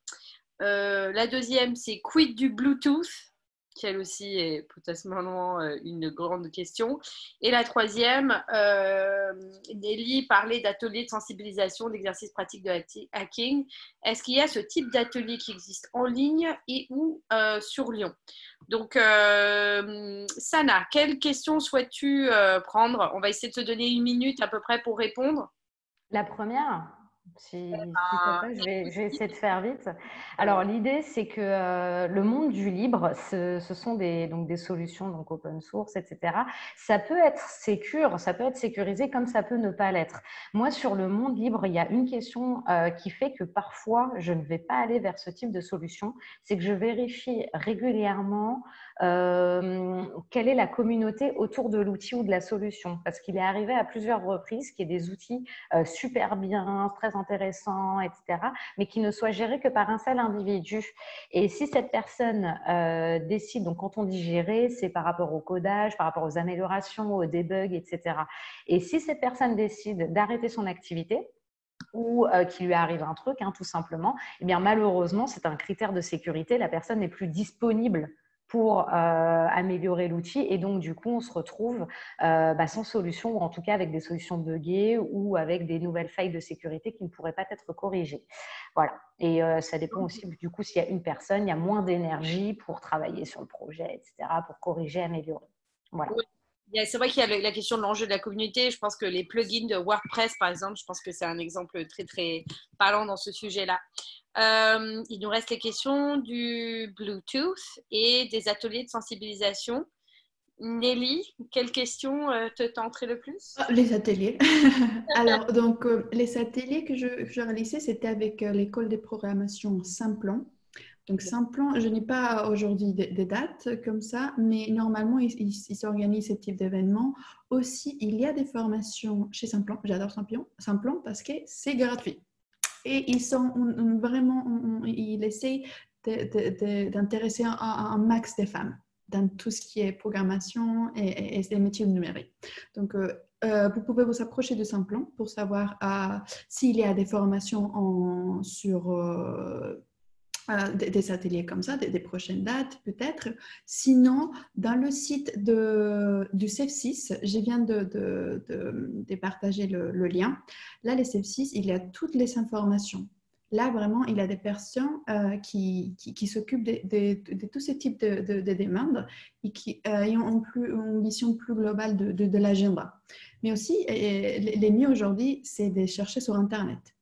Euh, la deuxième, c'est quid du Bluetooth qui elle aussi est potentiellement une grande question. Et la troisième, Nelly parlait d'ateliers de sensibilisation, d'exercices pratiques de hacking. Est-ce qu'il y a ce type d'atelier qui existe en ligne et ou sur Lyon? Donc, Sana, quelle question souhaites-tu prendre? On va essayer de te donner une minute à peu près pour répondre. La première si, je, vais, essayer de faire vite. Alors, l'idée, c'est que euh, le monde du libre, ce, sont des, donc des solutions donc open source, etc. Ça peut être sécure, ça peut être sécurisé comme ça peut ne pas l'être. Moi, sur le monde libre, il y a une question euh, qui fait que parfois, je ne vais pas aller vers ce type de solution. C'est que je vérifie régulièrement euh, quelle est la communauté autour de l'outil ou de la solution? Parce qu'il est arrivé à plusieurs reprises qu'il y ait des outils super bien, très intéressants intéressant, etc., mais qui ne soit géré que par un seul individu. Et si cette personne euh, décide, donc quand on dit gérer, c'est par rapport au codage, par rapport aux améliorations, aux debugs, etc. Et si cette personne décide d'arrêter son activité, ou euh, qu'il lui arrive un truc, hein, tout simplement, eh bien malheureusement, c'est un critère de sécurité. La personne n'est plus disponible pour euh, améliorer l'outil. Et donc, du coup, on se retrouve euh, bah, sans solution, ou en tout cas avec des solutions buggées ou avec des nouvelles failles de sécurité qui ne pourraient pas être corrigées. Voilà. Et euh, ça dépend aussi, du coup, s'il y a une personne, il y a moins d'énergie pour travailler sur le projet, etc., pour corriger, améliorer. Voilà. C'est vrai qu'il y a la question de l'enjeu de la communauté. Je pense que les plugins de WordPress, par exemple, je pense que c'est un exemple très, très parlant dans ce sujet-là. Euh, il nous reste les questions du Bluetooth et des ateliers de sensibilisation. Nelly, quelle question euh, te tenterait le plus? Ah, Les ateliers. Alors, donc, euh, les ateliers que je, réalisais, c'était avec l'école de programmation Simplon. Donc, Simplon, je n'ai pas aujourd'hui des, dates comme ça, mais normalement, ils il, s'organisent ce type d'événements. Aussi, il y a des formations chez Simplon. J'adore Simplon parce que c'est gratuit. Et ils sont vraiment, ils essayent d'intéresser un, max des femmes dans tout ce qui est programmation et, et, métiers numériques. Donc, euh, euh, vous pouvez vous approcher de Simplon pour savoir euh, s'il y a des formations en, sur des, ateliers comme ça, des, prochaines dates peut-être. Sinon, dans le site de, du CEF6, je viens de, de, partager le, lien. Là, les CEF6, il y a toutes les informations. Là, vraiment, il y a des personnes euh, qui, qui, s'occupent de, tous ces types de, demandes et qui euh, ont une vision plus globale de, l'agenda. Mais aussi, les, mieux aujourd'hui, c'est de chercher sur Internet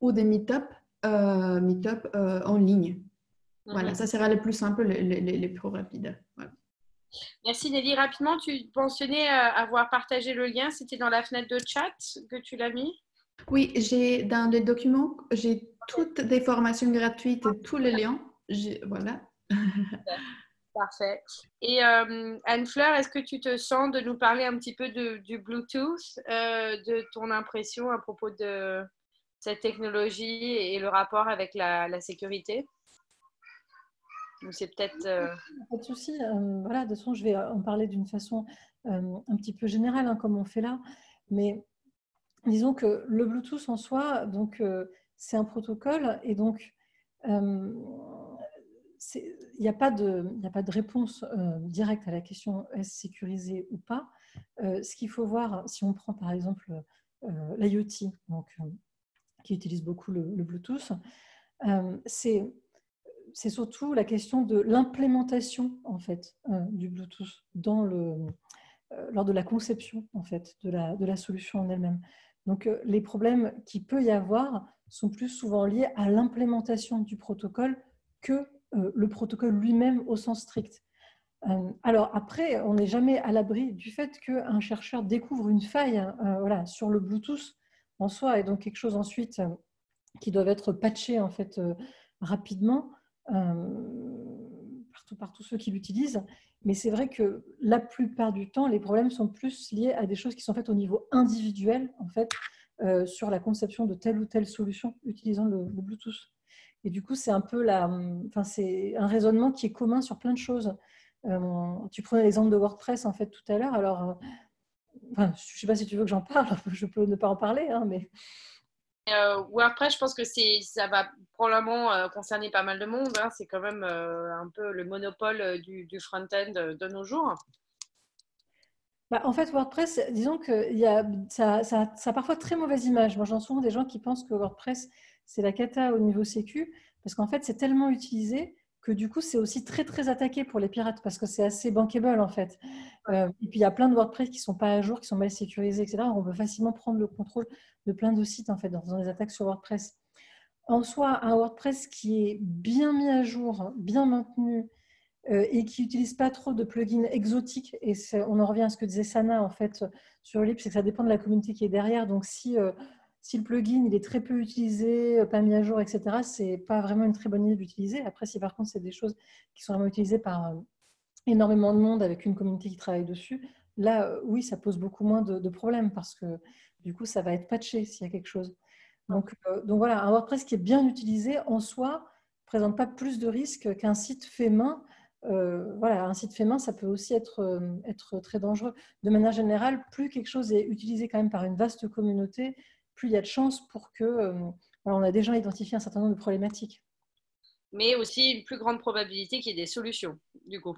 ou des meet-up euh, Meetup euh, en ligne. Voilà, mhm. ça sera le plus simple, les, plus rapides. Merci Nelly. Rapidement, tu mentionnais euh, avoir partagé le lien. C'était dans la fenêtre de chat que tu l'as mis? Oui, j'ai dans les documents, j'ai toutes des formations gratuites tous les liens. Voilà. Parfait. Et Anne-Fleur, est-ce que tu te sens de nous parler un petit peu de, du Bluetooth, de ton impression à propos de, cette technologie et le rapport avec la, sécurité c'est peut-être. Euh, Pas de souci. Euh, voilà, de toute façon, je vais en parler d'une façon euh, un petit peu générale, hein, comme on fait là. Mais disons que le Bluetooth en soi, donc c'est un protocole et donc il n'y a, pas de, a pas de réponse directe à la question est-ce sécurisé ou pas. ce qu'il faut voir, si on prend par exemple l'IoT, donc qui utilisent beaucoup le, Bluetooth, euh, c'est surtout la question de l'implémentation en fait euh, du Bluetooth dans le, euh, lors de la conception en fait de la, de la solution en elle-même. Donc les problèmes qu'il peut y avoir sont plus souvent liés à l'implémentation du protocole que le protocole lui-même au sens strict. alors après, on n'est jamais à l'abri du fait qu'un chercheur découvre une faille voilà, sur le Bluetooth en soi et donc quelque chose ensuite euh, qui doivent être patchés en fait euh, rapidement euh, partout par tous ceux qui l'utilisent. Mais c'est vrai que la plupart du temps, les problèmes sont plus liés à des choses qui sont faites au niveau individuel, en fait, sur la conception de telle ou telle solution utilisant le, Bluetooth. Et du coup, c'est un peu la, enfin, c'est un raisonnement qui est commun sur plein de choses. tu prenais l'exemple de WordPress en fait tout à l'heure. Alors, je ne sais pas si tu veux que j'en parle, je peux ne pas en parler, hein, mais WordPress, je pense que ça va probablement concerner pas mal de monde. Hein. C'est quand même un peu le monopole du, front-end de nos jours. Bah, en fait, WordPress, disons que y a, ça, ça, a parfois très mauvaise image. Moi, j'en souvent des gens qui pensent que WordPress, c'est la cata au niveau sécu, parce qu'en fait, c'est tellement utilisé que du coup, c'est aussi très, très attaqué pour les pirates, parce que c'est assez bankable, en fait. Euh, et puis, il y a plein de WordPress qui ne sont pas à jour, qui sont mal sécurisés, etc. On peut facilement prendre le contrôle de plein de sites, en fait, en faisant des attaques sur WordPress. En soi, un WordPress qui est bien mis à jour, bien maintenu, euh, et qui n'utilise pas trop de plugins exotiques. Et on en revient à ce que disait Sana en fait sur livre, c'est que ça dépend de la communauté qui est derrière. Donc si, euh, si le plugin il est très peu utilisé, euh, pas mis à jour, etc., c'est pas vraiment une très bonne idée d'utiliser. Après, si par contre c'est des choses qui sont vraiment utilisées par énormément de monde avec une communauté qui travaille dessus, là oui, ça pose beaucoup moins de, problèmes parce que du coup ça va être patché s'il y a quelque chose. Donc, voilà, un WordPress qui est bien utilisé en soi présente pas plus de risques qu'un site fait main euh, voilà, un site fait main, ça peut aussi être, euh, être très dangereux. De manière générale, plus quelque chose est utilisé quand même par une vaste communauté, plus il y a de chances pour que euh, on a déjà identifié un certain nombre de problématiques. Mais aussi une plus grande probabilité qu'il y ait des solutions, du coup.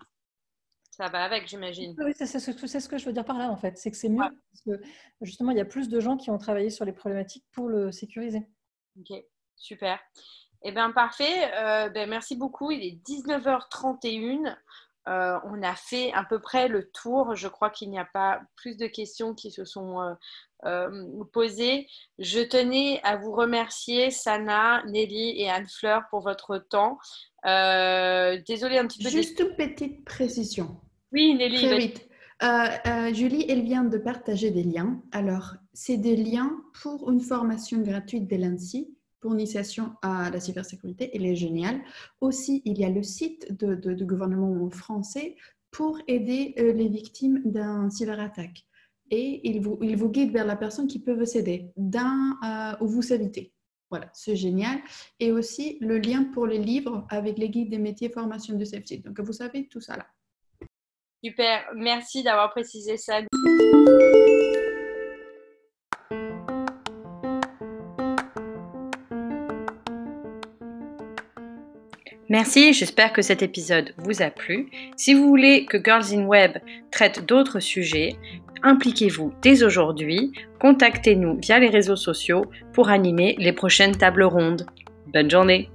Ça va avec, j'imagine. Oui, c'est ce que je veux dire par là, en fait. C'est que c'est mieux parce que justement, il y a plus de gens qui ont travaillé sur les problématiques pour le sécuriser. Ok, super. Eh bien, parfait. Euh, ben, merci beaucoup. Il est 19h31. Euh, on a fait à peu près le tour. Je crois qu'il n'y a pas plus de questions qui se sont euh, posées. Je tenais à vous remercier, Sana, Nelly et Anne-Fleur, pour votre temps. désolée un petit peu. Juste une petite précision. Oui, Nelly. Très vite. Julie, elle vient de partager des liens. Alors, c'est des liens pour une formation gratuite de l'ANSI pour initiation à la cybersécurité. Elle est géniale. Aussi, il y a le site de, gouvernement français pour aider euh, les victimes d'un cyberattaque. Et il vous, il guide vers la personne qui peut vous aider d'un euh, où vous évitez. Voilà, c'est génial. Et aussi le lien pour les livres avec les guides des métiers formation de safety. Donc, vous savez tout ça là. Super, merci d'avoir précisé ça. Merci, j'espère que cet épisode vous a plu. Si vous voulez que Girls in Web traite d'autres sujets, impliquez-vous dès aujourd'hui, contactez-nous via les réseaux sociaux pour animer les prochaines tables rondes. Bonne journée